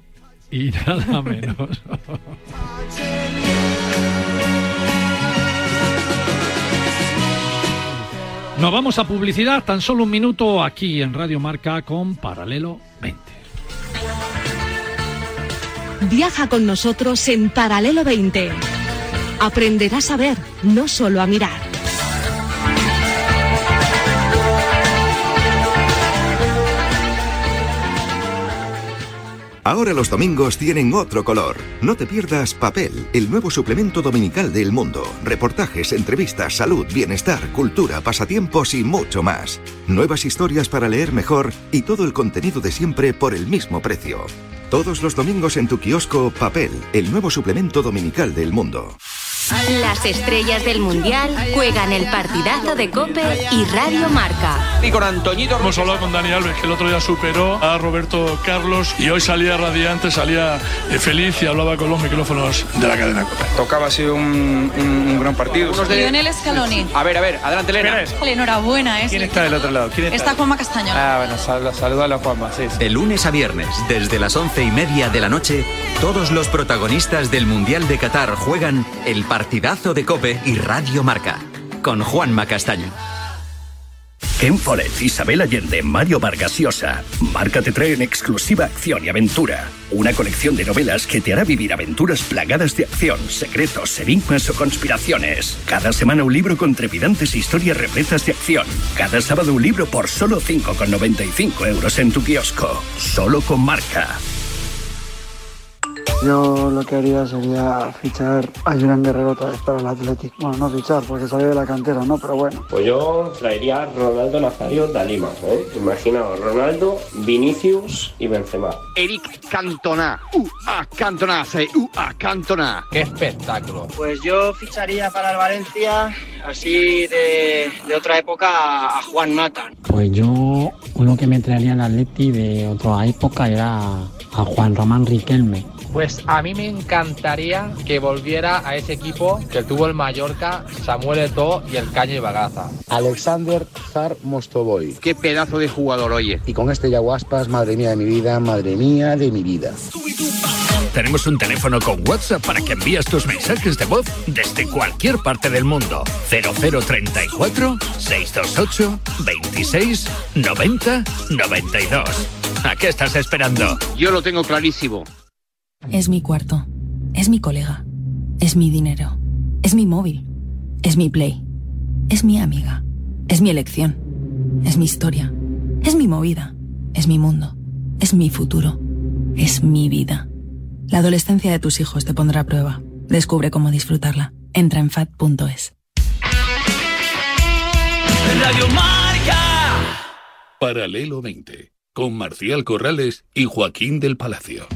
y nada menos. Nos vamos a publicidad, tan solo un minuto aquí en Radio Marca con Paralelo 20. Viaja con nosotros en Paralelo 20. Aprenderás a ver, no solo a mirar. Ahora los domingos tienen otro color. No te pierdas Papel, el nuevo suplemento dominical del mundo. Reportajes, entrevistas, salud, bienestar, cultura, pasatiempos y mucho más. Nuevas historias para leer mejor y todo el contenido de siempre por el mismo precio. Todos los domingos en tu kiosco Papel, el nuevo suplemento dominical del mundo. Las estrellas del Mundial juegan el partidazo de Cope y Radio Marca. Y con Antoñito... Hemos hablado con Dani Alves, que el otro día superó a Roberto Carlos y hoy salía radiante, salía eh, feliz y hablaba con los micrófonos de la cadena Cope. Tocaba, ha sido un, gran partido. Lionel Scaloni. A ver, a ver, adelante, Elena. Enhorabuena. ¿eh? ¿Quién está del otro lado? ¿Quién está? Juanma Castaño. Ah, bueno, sal, a Juanma, sí, lunes a viernes, desde las once y media de la noche, todos los protagonistas del Mundial de Qatar juegan el partidazo de Cope y Radio Marca, con Juan Macastaño. Ken Follett, Isabel Allende, Mario Vargas Llosa. Marca te trae en exclusiva acción y aventura. Una colección de novelas que te hará vivir aventuras plagadas de acción, secretos, enigmas o conspiraciones. Cada semana un libro con trepidantes historias repletas de acción. Cada sábado un libro por solo 5,95 euros en tu kiosco. Solo con marca. Yo lo que haría sería fichar a Julián Guerrero otra vez para el Athletic. Bueno, no fichar porque salió de la cantera, ¿no? Pero bueno. Pues yo traería a Ronaldo Nazario de Lima, ¿eh? Imaginaos, Ronaldo, Vinicius y Benzema. Eric Cantona. Uh, a Cantona, hace uh, a Cantona. ¡Qué espectáculo! Pues yo ficharía para el Valencia, así de, de otra época, a Juan Nathan. Pues yo, uno que me traería al Atleti de otra época era a Juan Román Riquelme. Pues a mí me encantaría que volviera a ese equipo que tuvo el Mallorca, Samuel Eto'o y el Caño y Bagaza. Alexander Zar Mostovoy. Qué pedazo de jugador, oye. Y con este Yaguaspas, madre mía de mi vida, madre mía de mi vida. Tenemos un teléfono con WhatsApp para que envíes tus mensajes de voz desde cualquier parte del mundo. 0034 628 26 90 92. ¿A qué estás esperando? Yo lo tengo clarísimo. Es mi cuarto. Es mi colega. Es mi dinero. Es mi móvil. Es mi play. Es mi amiga. Es mi elección. Es mi historia. Es mi movida. Es mi mundo. Es mi futuro. Es mi vida. La adolescencia de tus hijos te pondrá a prueba. Descubre cómo disfrutarla. Entra en fat.es. Radio Marca. Paralelo 20. Con Marcial Corrales y Joaquín del Palacio.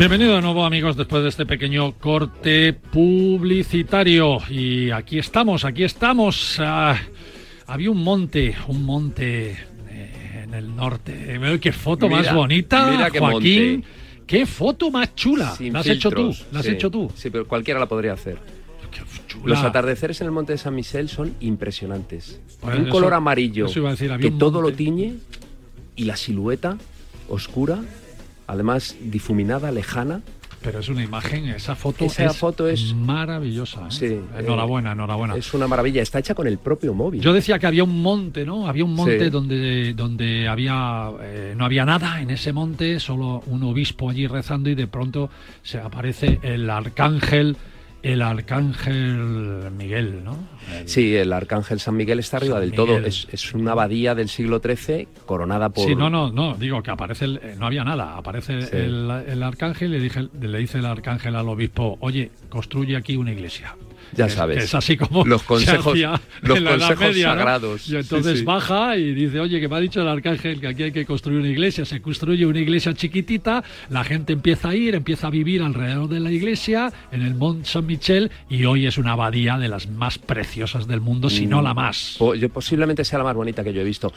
Bienvenido de nuevo amigos después de este pequeño corte publicitario y aquí estamos, aquí estamos. Ah, había un monte, un monte eh, en el norte. Qué foto más bonita, Joaquín. Qué foto más chula. la has hecho tú, la has hecho tú. Sí, pero cualquiera la podría hacer. Los atardeceres en el monte de San Michel son impresionantes. Pues un eso- color amarillo decir, que todo monte. lo tiñe y la silueta oscura, además difuminada, lejana. Pero es una imagen, esa foto, Esa es, foto es- maravillosa. ¿eh? Sí, enhorabuena, enhorabuena. Es una maravilla, está hecha con el propio móvil. Yo decía que había un monte, ¿no? Había un monte Sí. donde, donde había eh, no había nada en ese monte, solo un obispo allí rezando y de pronto se aparece el arcángel, el arcángel Miguel, ¿no? Sí, el arcángel San Miguel está arriba San del todo. Es, es una abadía del siglo XIII coronada por... Sí, no, no, no, digo que aparece, el- no había nada, aparece Sí. el, el arcángel y le, dije- le dice el arcángel al obispo, oye, construye aquí una iglesia. Ya sabes. es así como Los se consejos- los consejos Media, ¿no? sagrados. Y entonces Sí, sí. baja y dice, oye, que me ha dicho el arcángel que aquí hay que construir una iglesia. Se construye una iglesia chiquitita, la gente empieza a ir, empieza a vivir alrededor de la iglesia, en el Mont Saint-Michel, y hoy es una abadía de las más preciosas del mundo, si no Mm. la más. Yo- posiblemente sea la más bonita que yo he visto.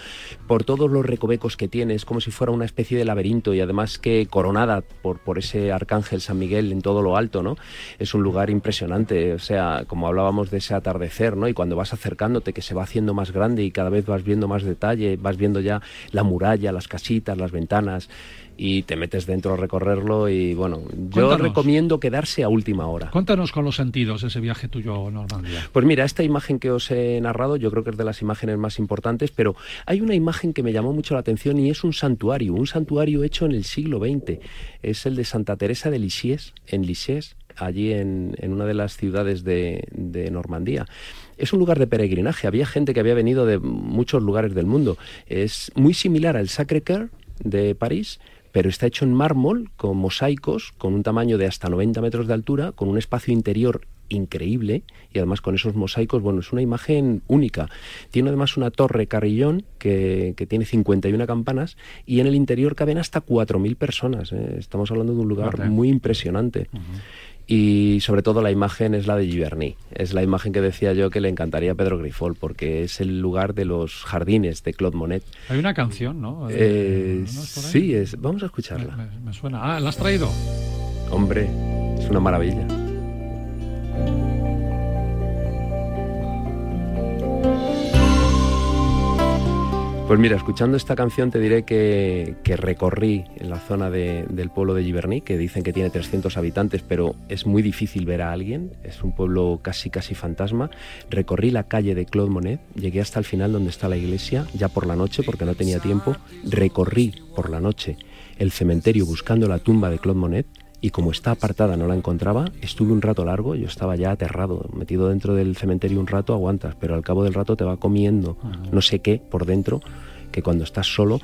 Por todos los recovecos que tiene, es como si fuera una especie de laberinto y además que coronada por, por ese arcángel San Miguel en todo lo alto, ¿no? Es un lugar impresionante. O sea, como hablábamos de ese atardecer, ¿no? Y cuando vas acercándote, que se va haciendo más grande y cada vez vas viendo más detalle, vas viendo ya la muralla, las casitas, las ventanas. Y te metes dentro a recorrerlo y bueno, yo Cuéntanos. recomiendo quedarse a última hora. Cuéntanos con los sentidos ese viaje tuyo a Normandía. Pues mira, esta imagen que os he narrado yo creo que es de las imágenes más importantes, pero hay una imagen que me llamó mucho la atención y es un santuario, un santuario hecho en el siglo XX. Es el de Santa Teresa de Lisieux, en Lisieux, allí en, en una de las ciudades de, de Normandía. Es un lugar de peregrinaje, había gente que había venido de muchos lugares del mundo. Es muy similar al Sacré-Cœur de París, pero está hecho en mármol, con mosaicos, con un tamaño de hasta 90 metros de altura, con un espacio interior increíble y además con esos mosaicos, bueno, es una imagen única. Tiene además una torre carrillón que, que tiene 51 campanas y en el interior caben hasta 4.000 personas. ¿eh? Estamos hablando de un lugar muy impresionante. Y sobre todo la imagen es la de Giverny. Es la imagen que decía yo que le encantaría a Pedro Grifol, porque es el lugar de los jardines de Claude Monet. Hay una canción, ¿no? Eh, sí, es, vamos a escucharla. Me, me suena. Ah, ¿la has traído? Hombre, es una maravilla. Pues mira, escuchando esta canción te diré que, recorrí en la zona del pueblo de Giverny, que dicen que tiene 300 habitantes, pero es muy difícil ver a alguien, es un pueblo casi casi fantasma. Recorrí la calle de Claude Monet, llegué hasta el final donde está la iglesia, ya por la noche porque no tenía tiempo, recorrí por la noche el cementerio buscando la tumba de Claude Monet y como está apartada no la encontraba, estuve un rato largo, yo estaba ya aterrado, metido dentro del cementerio un rato aguantas, pero al cabo del rato te va comiendo no sé qué por dentro, que cuando estás solo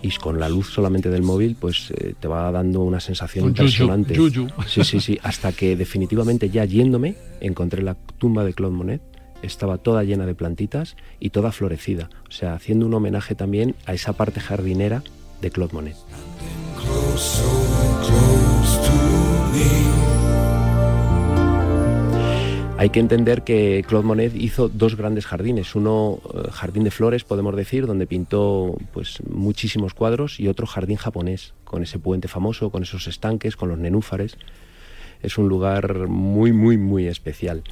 y con la luz solamente del móvil, pues eh, te va dando una sensación impresionante. Sí, sí, sí, hasta que definitivamente ya yéndome encontré la tumba de Claude Monet estaba toda llena de plantitas y toda florecida, o sea, haciendo un homenaje también a esa parte jardinera de Claude Monet. Hay que entender que Claude Monet hizo dos grandes jardines, uno eh, jardín de flores, podemos decir, donde pintó pues muchísimos cuadros y otro jardín japonés, con ese puente famoso, con esos estanques, con los nenúfares. Es un lugar muy muy muy especial.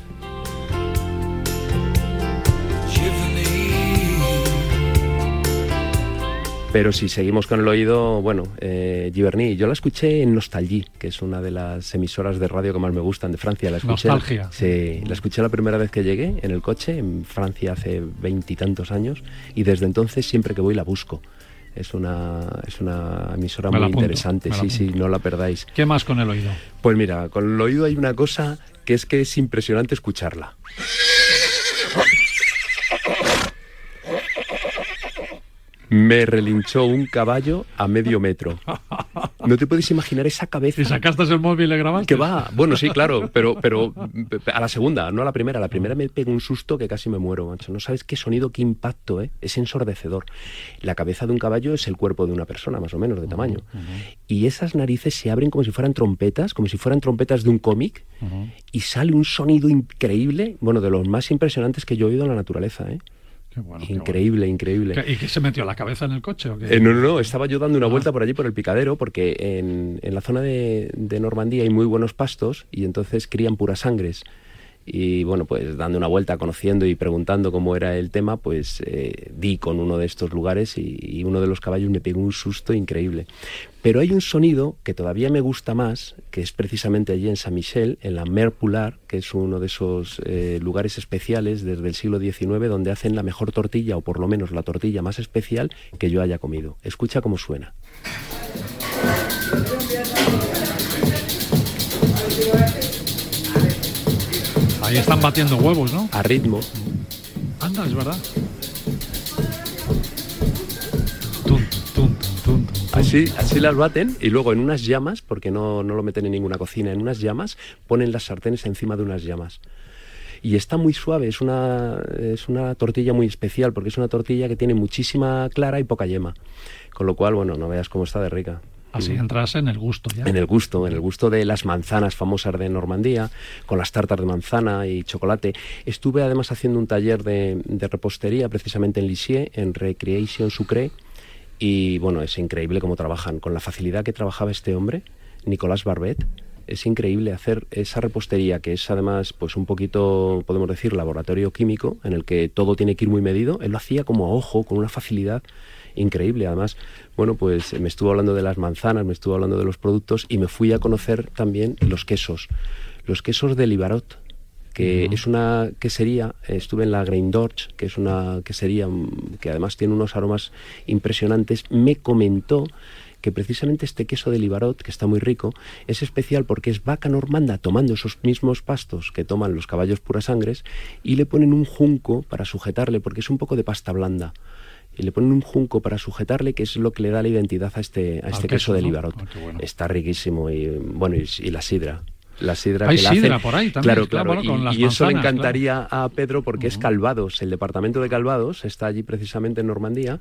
Pero si seguimos con el oído, bueno, eh, Giverny, yo la escuché en Nostalgie, que es una de las emisoras de radio que más me gustan de Francia. La escuché, Nostalgia. Sí, la escuché la primera vez que llegué en el coche, en Francia hace veintitantos años, y desde entonces siempre que voy la busco. Es una, es una emisora muy interesante, sí, sí, no la perdáis. ¿Qué más con el oído? Pues mira, con el oído hay una cosa que es que es impresionante escucharla. Me relinchó un caballo a medio metro. No te puedes imaginar esa cabeza. ¿Y sacaste el móvil y le grabaste? Que va, bueno, sí, claro, pero, pero a la segunda, no a la primera. La primera me pegó un susto que casi me muero, macho. No sabes qué sonido, qué impacto, ¿eh? Es ensordecedor. La cabeza de un caballo es el cuerpo de una persona, más o menos, de tamaño. Y esas narices se abren como si fueran trompetas, como si fueran trompetas de un cómic, y sale un sonido increíble, bueno, de los más impresionantes que yo he oído en la naturaleza, ¿eh? increíble, increíble. ¿Y qué se metió la cabeza en el coche? Eh, no, no, no, estaba yo dando una ah. vuelta por allí, por el picadero, porque en, en la zona de, de, Normandía hay muy buenos pastos y entonces crían puras sangres y bueno, pues dando una vuelta, conociendo y preguntando cómo era el tema, pues eh, di con uno de estos lugares y, uno de los caballos me pegó un susto increíble. Pero hay un sonido que todavía me gusta más, que es precisamente allí en Saint-Michel, en la Mer Pular, que es uno de esos eh, lugares especiales desde el siglo XIX donde hacen la mejor tortilla, o por lo menos la tortilla más especial que yo haya comido. Escucha cómo suena. Ahí están batiendo huevos, ¿no? A ritmo. Anda, es verdad. Así, así las baten y luego en unas llamas, porque no, no lo meten en ninguna cocina, en unas llamas ponen las sartenes encima de unas llamas y está muy suave, es una, es una tortilla muy especial porque es una tortilla que tiene muchísima clara y poca yema, con lo cual, bueno, no veas cómo está de rica. Así entras en el gusto ya. En el gusto, en el gusto de las manzanas famosas de Normandía, con las tartas de manzana y chocolate. Estuve además haciendo un taller de, repostería precisamente en Lisieux, en Recreation Sucre, y bueno, es increíble cómo trabajan, con la facilidad que trabajaba este hombre, Nicolás Barbet. Es increíble hacer esa repostería que es además pues un poquito, podemos decir, laboratorio químico, en el que todo tiene que ir muy medido. Él lo hacía como a ojo, con una facilidad increíble. Además, bueno, pues me estuvo hablando de las manzanas, me estuvo hablando de los productos y me fui a conocer también los quesos. Los quesos de Libarot, que es una quesería, estuve en la Grain Dorch, que es una quesería mm, que además tiene unos aromas impresionantes, me comentó que precisamente este queso de Libarot, que está muy rico, es especial porque es vaca normanda tomando esos mismos pastos que toman los caballos puras sangres y le ponen un junco para sujetarle porque es un poco de pasta blanda y le ponen un junco para sujetarle, que es lo que le da la identidad a este, a este queso, de Libarot. Ah, Está riquísimo y bueno y, la sidra. La sidra Hay que sidra por ahí también. Claro, claro. y, eso le encantaría a Pedro porque es Calvados. El departamento de Calvados está allí precisamente en Normandía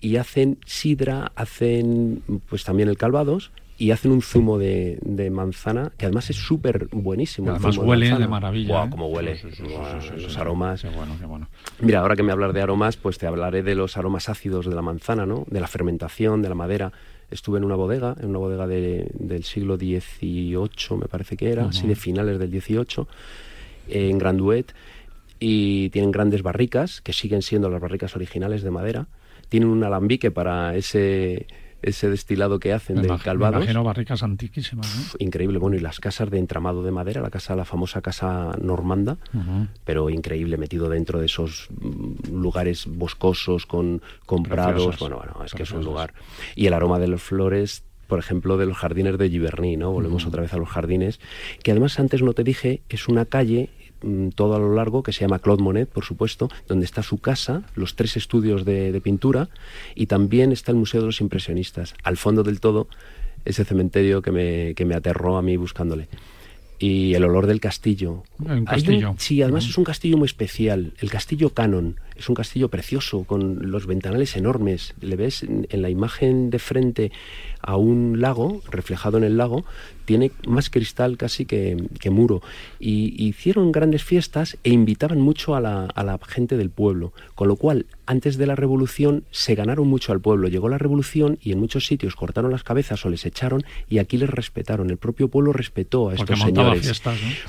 y hacen sidra, hacen pues también el Calvados y hacen un zumo de, manzana que además es súper buenísimo. Además huele de, maravilla. Wow, ¿eh? huele. los aromas. Mira, ahora que me hablar de aromas, pues te hablaré de los aromas ácidos de la manzana, ¿no? De la fermentación, de la madera. Estuve en una bodega, en una bodega del siglo XVIII, me parece que era, así de finales del XVIII, en Granduet, y tienen grandes barricas, que siguen siendo las barricas originales de madera, tienen un alambique para ese ese destilado que hacen de Calvados. Me barricas antiquísimas. increíble. Bueno, y las casas de entramado de madera, la casa, la famosa casa normanda, pero increíble, metido dentro de esos mm, lugares boscosos con, con prados. Bueno, bueno, es que es un lugar. Y el aroma de las flores por ejemplo, de los jardines de Giverny, ¿no? Volvemos otra vez a los jardines, que además antes no te dije, es una calle todo a lo largo, que se llama Claude Monet, por supuesto, donde está su casa, los tres estudios de, pintura y también está el Museo de los Impresionistas. Al fondo del todo, ese cementerio que me, que me aterró a mí buscándole y el olor del castillo. Un castillo. sí, además es un castillo muy especial. El castillo Canon es un castillo precioso con los ventanales enormes. Le ves en, la imagen de frente a un lago, reflejado en el lago, tiene más cristal casi que, muro. Y, hicieron grandes fiestas e invitaban mucho a la, a la gente del pueblo. Con lo cual, antes de la revolución se ganaron mucho al pueblo. Llegó la revolución y en muchos sitios cortaron las cabezas o les echaron y aquí les respetaron. El propio pueblo respetó a estos señores.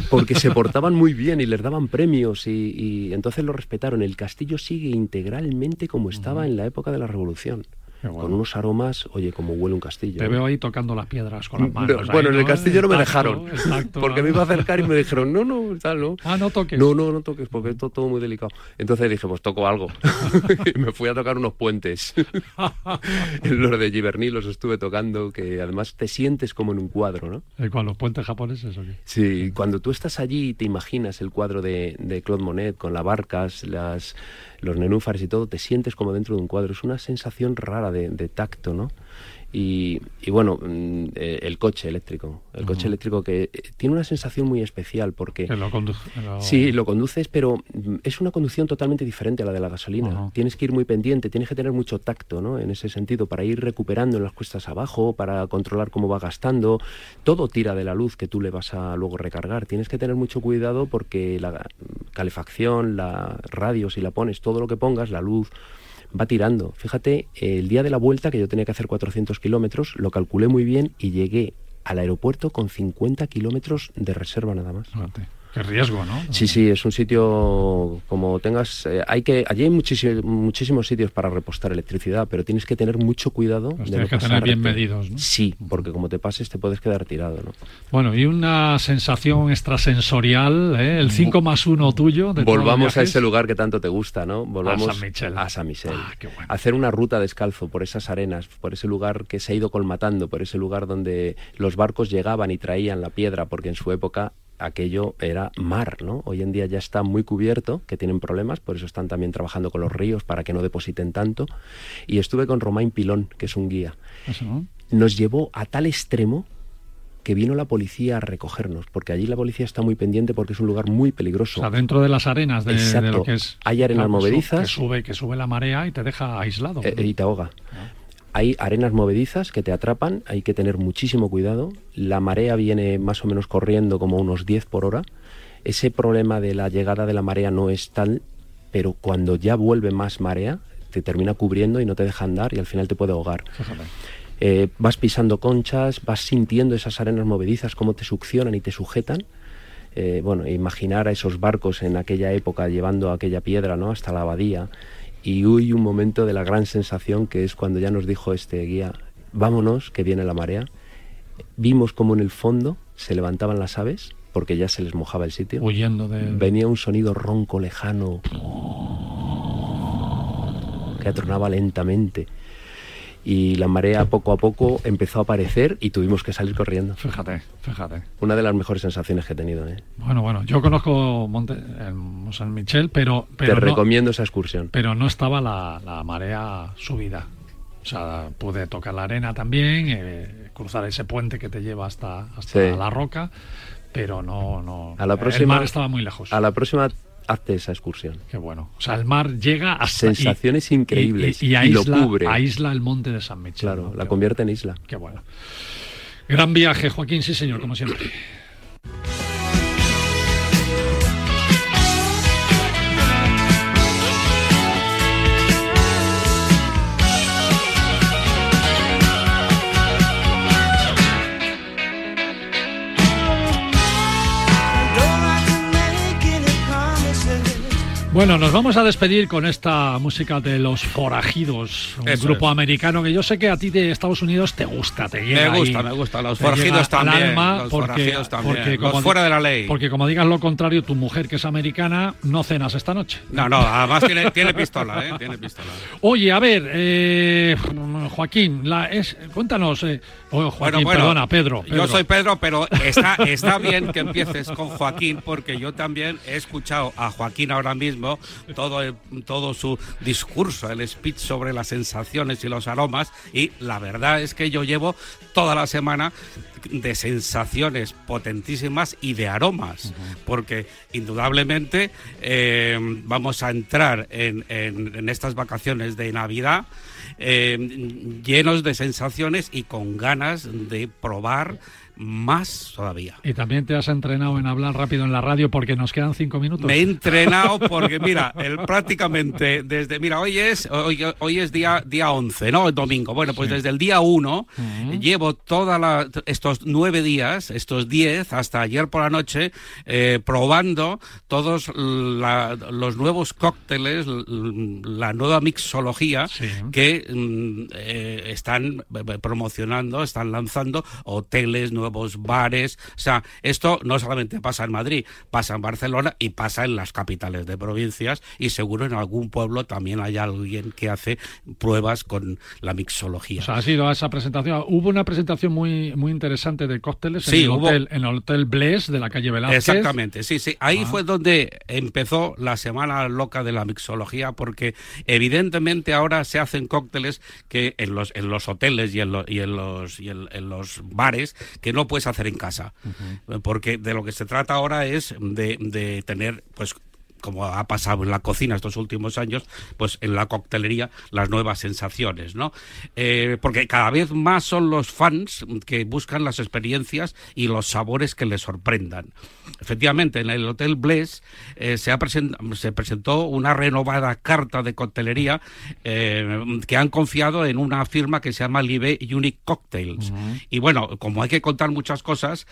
Porque se portaban muy bien y les daban premios y, y entonces lo respetaron. El castillo sigue integralmente como estaba en la época de la Revolución. Con unos aromas, oye, como huele un castillo. Te veo ahí tocando las piedras con las manos. bueno, en el castillo no me dejaron. porque me iba a acercar y me dijeron, no, no, tal, no. Ah, no toques. No, no, no toques, porque es todo, muy delicado. Entonces dije, pues toco algo. y me fui a tocar unos puentes. en los de Giverny los estuve tocando, que además te sientes como en un cuadro, ¿no? ¿Con los puentes japoneses o qué? Sí, cuando tú estás allí y te imaginas el cuadro de, de Claude Monet con las barcas, las los nenúfares y todo, te sientes como dentro de un cuadro. Es una sensación rara de, de tacto, ¿no? Y, bueno, mm, eh, el coche eléctrico. El coche eléctrico que eh, tiene una sensación muy especial porque... lo Sí, lo conduces, pero mm, es una conducción totalmente diferente a la de la gasolina. Tienes que ir muy pendiente, tienes que tener mucho tacto, ¿no? En ese sentido, para ir recuperando en las cuestas abajo, para controlar cómo va gastando. Todo tira de la luz que tú le vas a luego recargar. Tienes que tener mucho cuidado porque la calefacción, la radio, si la pones, todo lo que pongas, la luz va tirando. Fíjate, el día de la vuelta, que yo tenía que hacer 400 kilómetros, lo calculé muy bien y llegué al aeropuerto con 50 kilómetros de reserva nada más. Qué riesgo, ¿no? Sí, sí, es un sitio como tengas. Eh, hay que allí hay muchísimos, muchísimos sitios para repostar electricidad, pero tienes que tener mucho cuidado. de tienes que tener bien medidos, ¿no? Sí, porque como te pases te puedes quedar tirado, ¿no? Bueno, y una sensación extrasensorial, ¿eh? el 5 más 1 tuyo. De Volvamos a ese lugar que tanto te gusta, ¿no? Volvamos a San Michel. A San Michel. Ah, Hacer una ruta descalzo por esas arenas, por ese lugar que se ha ido colmatando, por ese lugar donde los barcos llegaban y traían la piedra, porque en su época aquello era mar, ¿no? Hoy en día ya está muy cubierto, que tienen problemas, por eso están también trabajando con los ríos para que no depositen tanto. Y estuve con Romain Pilón, que es un guía. Nos llevó a tal extremo que vino la policía a recogernos, porque allí la policía está muy pendiente porque es un lugar muy peligroso. O sea, dentro de las arenas de, lo que es... Hay arenas movedizas. Que sube, que sube la marea y te deja aislado. Eh, y te ahoga. Ah. Hay arenas movedizas que te atrapan, hay que tener muchísimo cuidado. La marea viene más o menos corriendo como unos 10 por hora. Ese problema de la llegada de la marea no es tal, pero cuando ya vuelve más marea, te termina cubriendo y no te deja andar y al final te puede ahogar. Eh, vas pisando conchas, vas sintiendo esas arenas movedizas, cómo te succionan y te sujetan. Eh, bueno, imaginar a esos barcos en aquella época llevando aquella piedra ¿no? hasta la abadía y hubo un momento de la gran sensación que es cuando ya nos dijo este guía, vámonos, que viene la marea. Vimos como en el fondo se levantaban las aves, porque ya se les mojaba el sitio. Huyendo de... Venía un sonido ronco lejano que atronaba lentamente y la marea poco a poco empezó a aparecer y tuvimos que salir corriendo. Fíjate, fíjate. Una de las mejores sensaciones que he tenido. ¿eh? Bueno, bueno, yo conozco Monte, San Michel, pero, pero Te recomiendo esa excursión. Pero no estaba la, marea subida. O sea, pude tocar la arena también, eh, cruzar ese puente que te lleva hasta, hasta la roca, pero no, no. A la próxima, el mar estaba muy lejos. A la próxima hazte esa excursión. Qué bueno. O sea, el mar llega a Sensaciones increíbles y, y, lo cubre. aísla el monte de San Michel. Claro, la convierte en isla. Qué bueno. Gran viaje, Joaquín, sí señor, como siempre. Bueno, nos vamos a despedir con esta música de Los Forajidos, un grupo americano que yo sé que a ti de Estados Unidos te gusta, te llega. Me gusta, me gusta. Los Forajidos también. los forajidos también. los fuera de la ley. Porque como digas lo contrario, tu mujer que es americana, no cenas esta noche. No, no, además tiene, tiene pistola, ¿eh? Tiene pistola. Oye, a ver, eh, Joaquín, la, es, cuéntanos. Eh, oh, Joaquín, perdona, Pedro, Yo soy Pedro, pero está, está bien que empieces con Joaquín porque yo también he escuchado a Joaquín ahora mismo todo, todo su discurso, el speech sobre las sensaciones y los aromas, y la verdad es que yo llevo toda la semana de sensaciones potentísimas y de aromas, porque indudablemente eh, vamos a entrar en, estas vacaciones de Navidad eh, llenos de sensaciones y con ganas de probar más todavía. Y también te has entrenado en hablar rápido en la radio porque nos quedan cinco minutos. Me he entrenado porque, mira, el, prácticamente desde, mira, hoy es, hoy, hoy es día, día 11, ¿no? El domingo. Bueno, pues desde el día 1 llevo todos estos nueve días, estos diez, hasta ayer por la noche, eh, probando todos los nuevos cócteles, la nueva mixología que mm, eh, están eh, promocionando, están lanzando hoteles nuevos bares. O sea, esto no solamente pasa en Madrid, pasa en Barcelona y pasa en las capitales de provincias y seguro en algún pueblo también hay alguien que hace pruebas con la mixología. O sea, ha sido esa presentación. Hubo una presentación muy, muy interesante de cócteles en, el hotel, en el Hotel Bless de la calle Velázquez. Exactamente, sí, sí. Ahí ah. fue donde empezó la semana loca de la mixología porque evidentemente ahora se hacen cócteles que en los, en los hoteles y en, y en los, y en los bares que no lo puedes hacer en casa. Porque de lo que se trata ahora es de, de tener pues como ha pasado en la cocina estos últimos años, pues en la coctelería las nuevas sensaciones, ¿no? Eh, porque cada vez más son los fans que buscan las experiencias y los sabores que les sorprendan. Efectivamente, en el Hotel Bless eh, se, ha se presentó una renovada carta de coctelería eh, que han confiado en una firma que se llama Live Unique Cocktails. Y bueno, como hay que contar muchas cosas,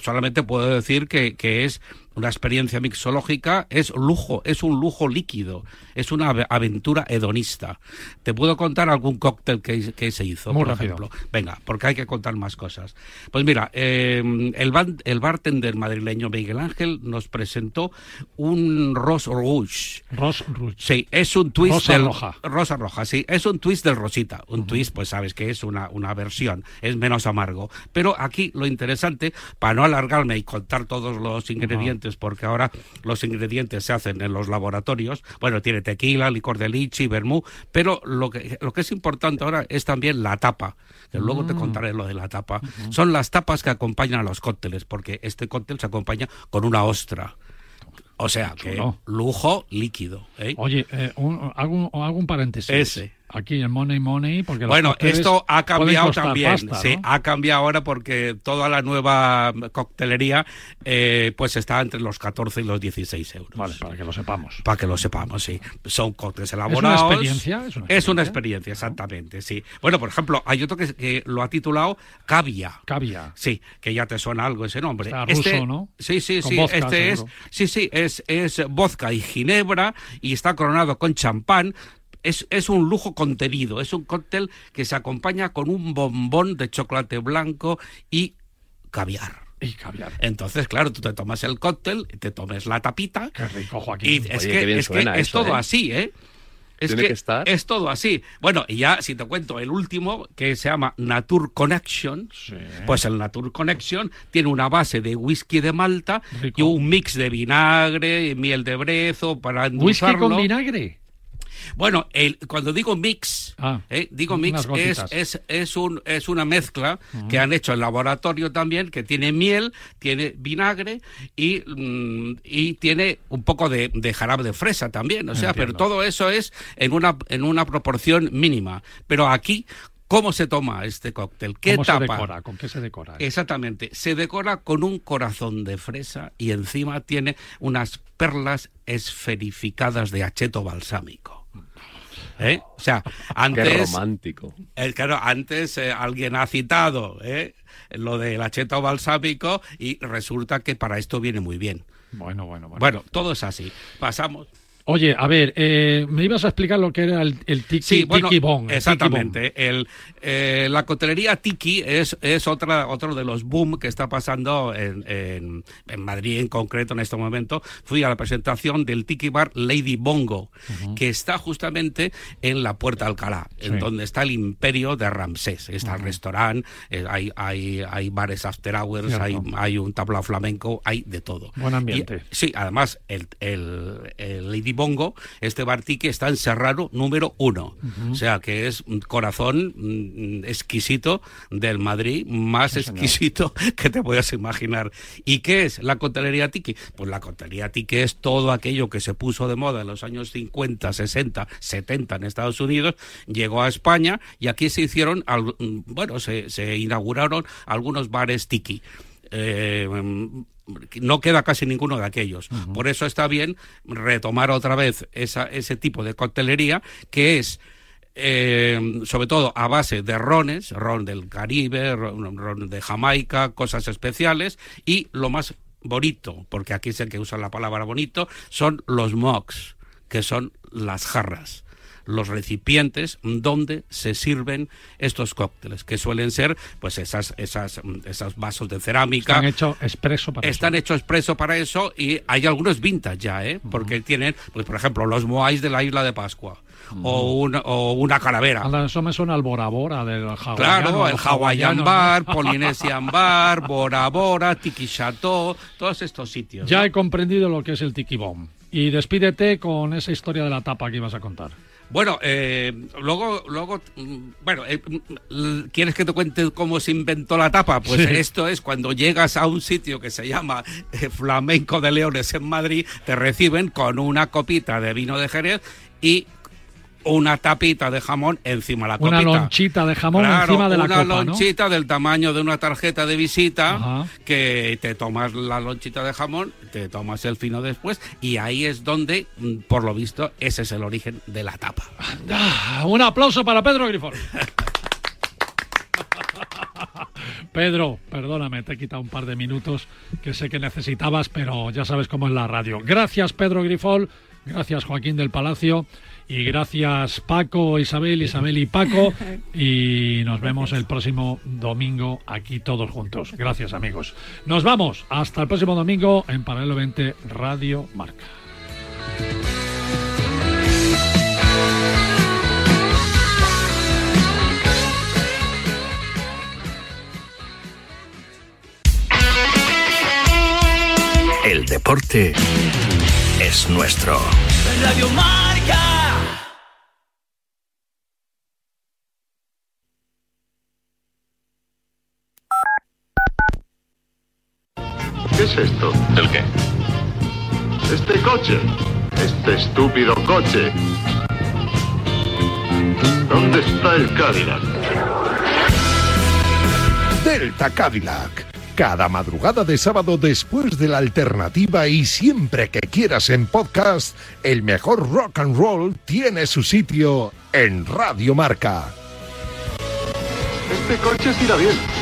solamente puedo decir que, que es una experiencia mixológica es lujo, es un lujo líquido, es una aventura hedonista. ¿Te puedo contar algún cóctel que, se hizo, por ejemplo? Venga, porque hay que contar más cosas. Pues mira, em, el, el bartender madrileño Miguel Ángel nos presentó un Ros Rouge. Ros Rouge. Sí, es un twist Rosa del, roja. Rosa roja, sí, es un twist del Rosita. Un twist, pues sabes que es una, una versión, es menos amargo. Pero aquí lo interesante, para no alargarme y contar todos los ingredientes, porque ahora los ingredientes se hacen en los laboratorios. Bueno, tiene tequila, licor de lichi, vermú, pero lo que, lo que es importante ahora es también la tapa, que luego te mm. contaré lo de la tapa. Son las tapas que acompañan a los cócteles, porque este cóctel se acompaña con una ostra. O sea, que lujo líquido. ¿eh? Oye, eh, un, paréntesis. Ese aquí el money money porque bueno esto ha cambiado también sí ha cambiado ahora porque toda la nueva coctelería eh, pues está entre los 14 y los 16 euros. Vale para que lo sepamos. Para que lo sepamos sí. Son cócteles elaborados es una experiencia es una experiencia, exactamente sí. Bueno por ejemplo hay otro que, lo ha titulado Cavia. Cavia. Sí que ya te suena algo ese nombre. Este, ruso, ¿no? sí sí sí este es sí sí es es vodka y ginebra y está coronado con champán es, es, un lujo contenido, es un cóctel que se acompaña con un bombón de chocolate blanco y caviar. Y caviar. Entonces, claro, tú te tomas el cóctel, te tomes la tapita. Qué rico, Joaquín. Y es que, es, que es todo ¿eh? así, ¿eh? Es que, es todo así. Bueno, y ya si te cuento el último, que se llama Nature Connection, pues el Nature Connection tiene una base de whisky de Malta y un mix de vinagre y miel de brezo para endulzarlo. ¿Whisky con vinagre? Bueno, el, cuando digo mix, ah, eh, digo mix es, es, es, un, es una mezcla que han hecho en laboratorio también, que tiene miel, tiene vinagre y, mm, y tiene un poco de, de, jarabe de fresa también. O sea, pero todo eso es en una, en una proporción mínima. Pero aquí, ¿Cómo se toma este cóctel? ¿Qué ¿Cómo Se decora? ¿Con qué se decora? Exactamente. Se decora con un corazón de fresa y encima tiene unas perlas esferificadas de acheto balsámico. ¿Eh? O sea, antes. Qué romántico. Eh, claro, antes eh, alguien ha citado ¿eh? lo del acheto balsámico y resulta que para esto viene muy bien. Bueno, bueno, bueno. Bueno, todo es así. Pasamos. Oye, a ver, eh, me ibas a explicar lo que era el, tiki, sí, bong. Exactamente. El, eh, la cotelería tiki es, es otra, otro de los boom que está pasando en, en, Madrid en concreto en este momento. Fui a la presentación del tiki bar Lady Bongo, que está justamente en la Puerta Alcalá, en donde está el imperio de Ramsés. Está el restaurante, eh, hay, hay, hay bares after hours, hay, hay un tablao flamenco, hay de todo. Buen ambiente. sí, además el, el, el Lady Bongo, este Bartique está en Serrano número uno. O sea que es un corazón mm, exquisito del Madrid, más exquisito que te puedas imaginar. ¿Y qué es la cotelería tiki? Pues la cotelería tiki es todo aquello que se puso de moda en los años 50, 60, 70 en Estados Unidos, llegó a España y aquí se hicieron, mm, bueno, se, se inauguraron algunos bares tiki. Eh, no queda casi ninguno de aquellos. Por eso está bien retomar otra vez esa, ese tipo de coctelería que es eh, sobre todo a base de rones, ron del Caribe, ron, de Jamaica, cosas especiales y lo más bonito, porque aquí sé que usan la palabra bonito, son los mugs, que son las jarras los recipientes donde se sirven estos cócteles, que suelen ser pues esas, esas, esas vasos de cerámica. Están hechos expreso para Están hechos expreso para eso y hay algunos vintage ya, ¿eh? Porque tienen, pues por ejemplo, los moais de la isla de Pascua. O una, o una calavera. Eso me suena al Bora Bora del Hawaiian. Claro, el, Hawaiian Bar, Polynesian Bar, Bora Bora, Tiki Chateau, todos estos sitios. Ya he comprendido lo que es el Tiki Bomb. Y despídete con esa historia de la tapa que ibas a contar. Bueno, eh, luego, luego, mm, bueno, eh, mm, ¿quieres que te cuente cómo se inventó la tapa? Pues esto es cuando llegas a un sitio que se llama eh, Flamenco de Leones en Madrid, te reciben con una copita de vino de Jerez y una tapita de jamón encima de la copita. Una lonchita de jamón encima de la copa, Una lonchita del tamaño de una tarjeta de visita que te tomas la lonchita de jamón, te tomas el fino después y ahí es donde, mm, por lo visto, ese es el origen de la tapa. un aplauso para Pedro Grifón. Pedro, perdóname, te he quitado un par de minutos que sé que necesitabas, pero ya sabes cómo es la radio. Gracias, Pedro Grifol. Gracias, Joaquín del Palacio. Y gracias Paco, Isabel, Isabel y Paco. Y nos vemos el próximo domingo aquí todos juntos. Gracias amigos. Nos vamos. Hasta el próximo domingo en Paralelo 20 Radio Marca. El deporte es nuestro. Radio Marca. ¿Qué es esto? ¿El qué? Este coche. Este estúpido coche. ¿Dónde está el Cadillac? Delta Cadillac. Cada madrugada de sábado después de la alternativa y siempre que quieras en podcast, el mejor rock and roll tiene su sitio en Radio Marca. Este coche irá bien.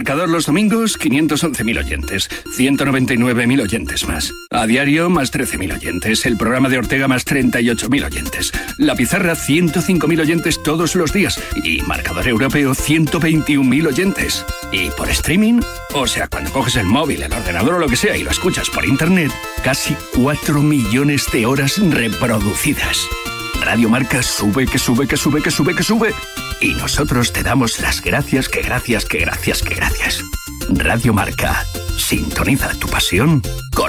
Marcador los domingos, 511.000 oyentes. 199.000 oyentes más. A diario, más 13.000 oyentes. El programa de Ortega, más 38.000 oyentes. La pizarra, 105.000 oyentes todos los días. Y marcador europeo, 121.000 oyentes. Y por streaming, o sea, cuando coges el móvil, el ordenador o lo que sea y lo escuchas por internet, casi 4 millones de horas reproducidas. Radio Marca sube, que sube, que sube, que sube, que sube. Y nosotros te damos las gracias, que gracias, que gracias, que gracias. Radio Marca, sintoniza tu pasión con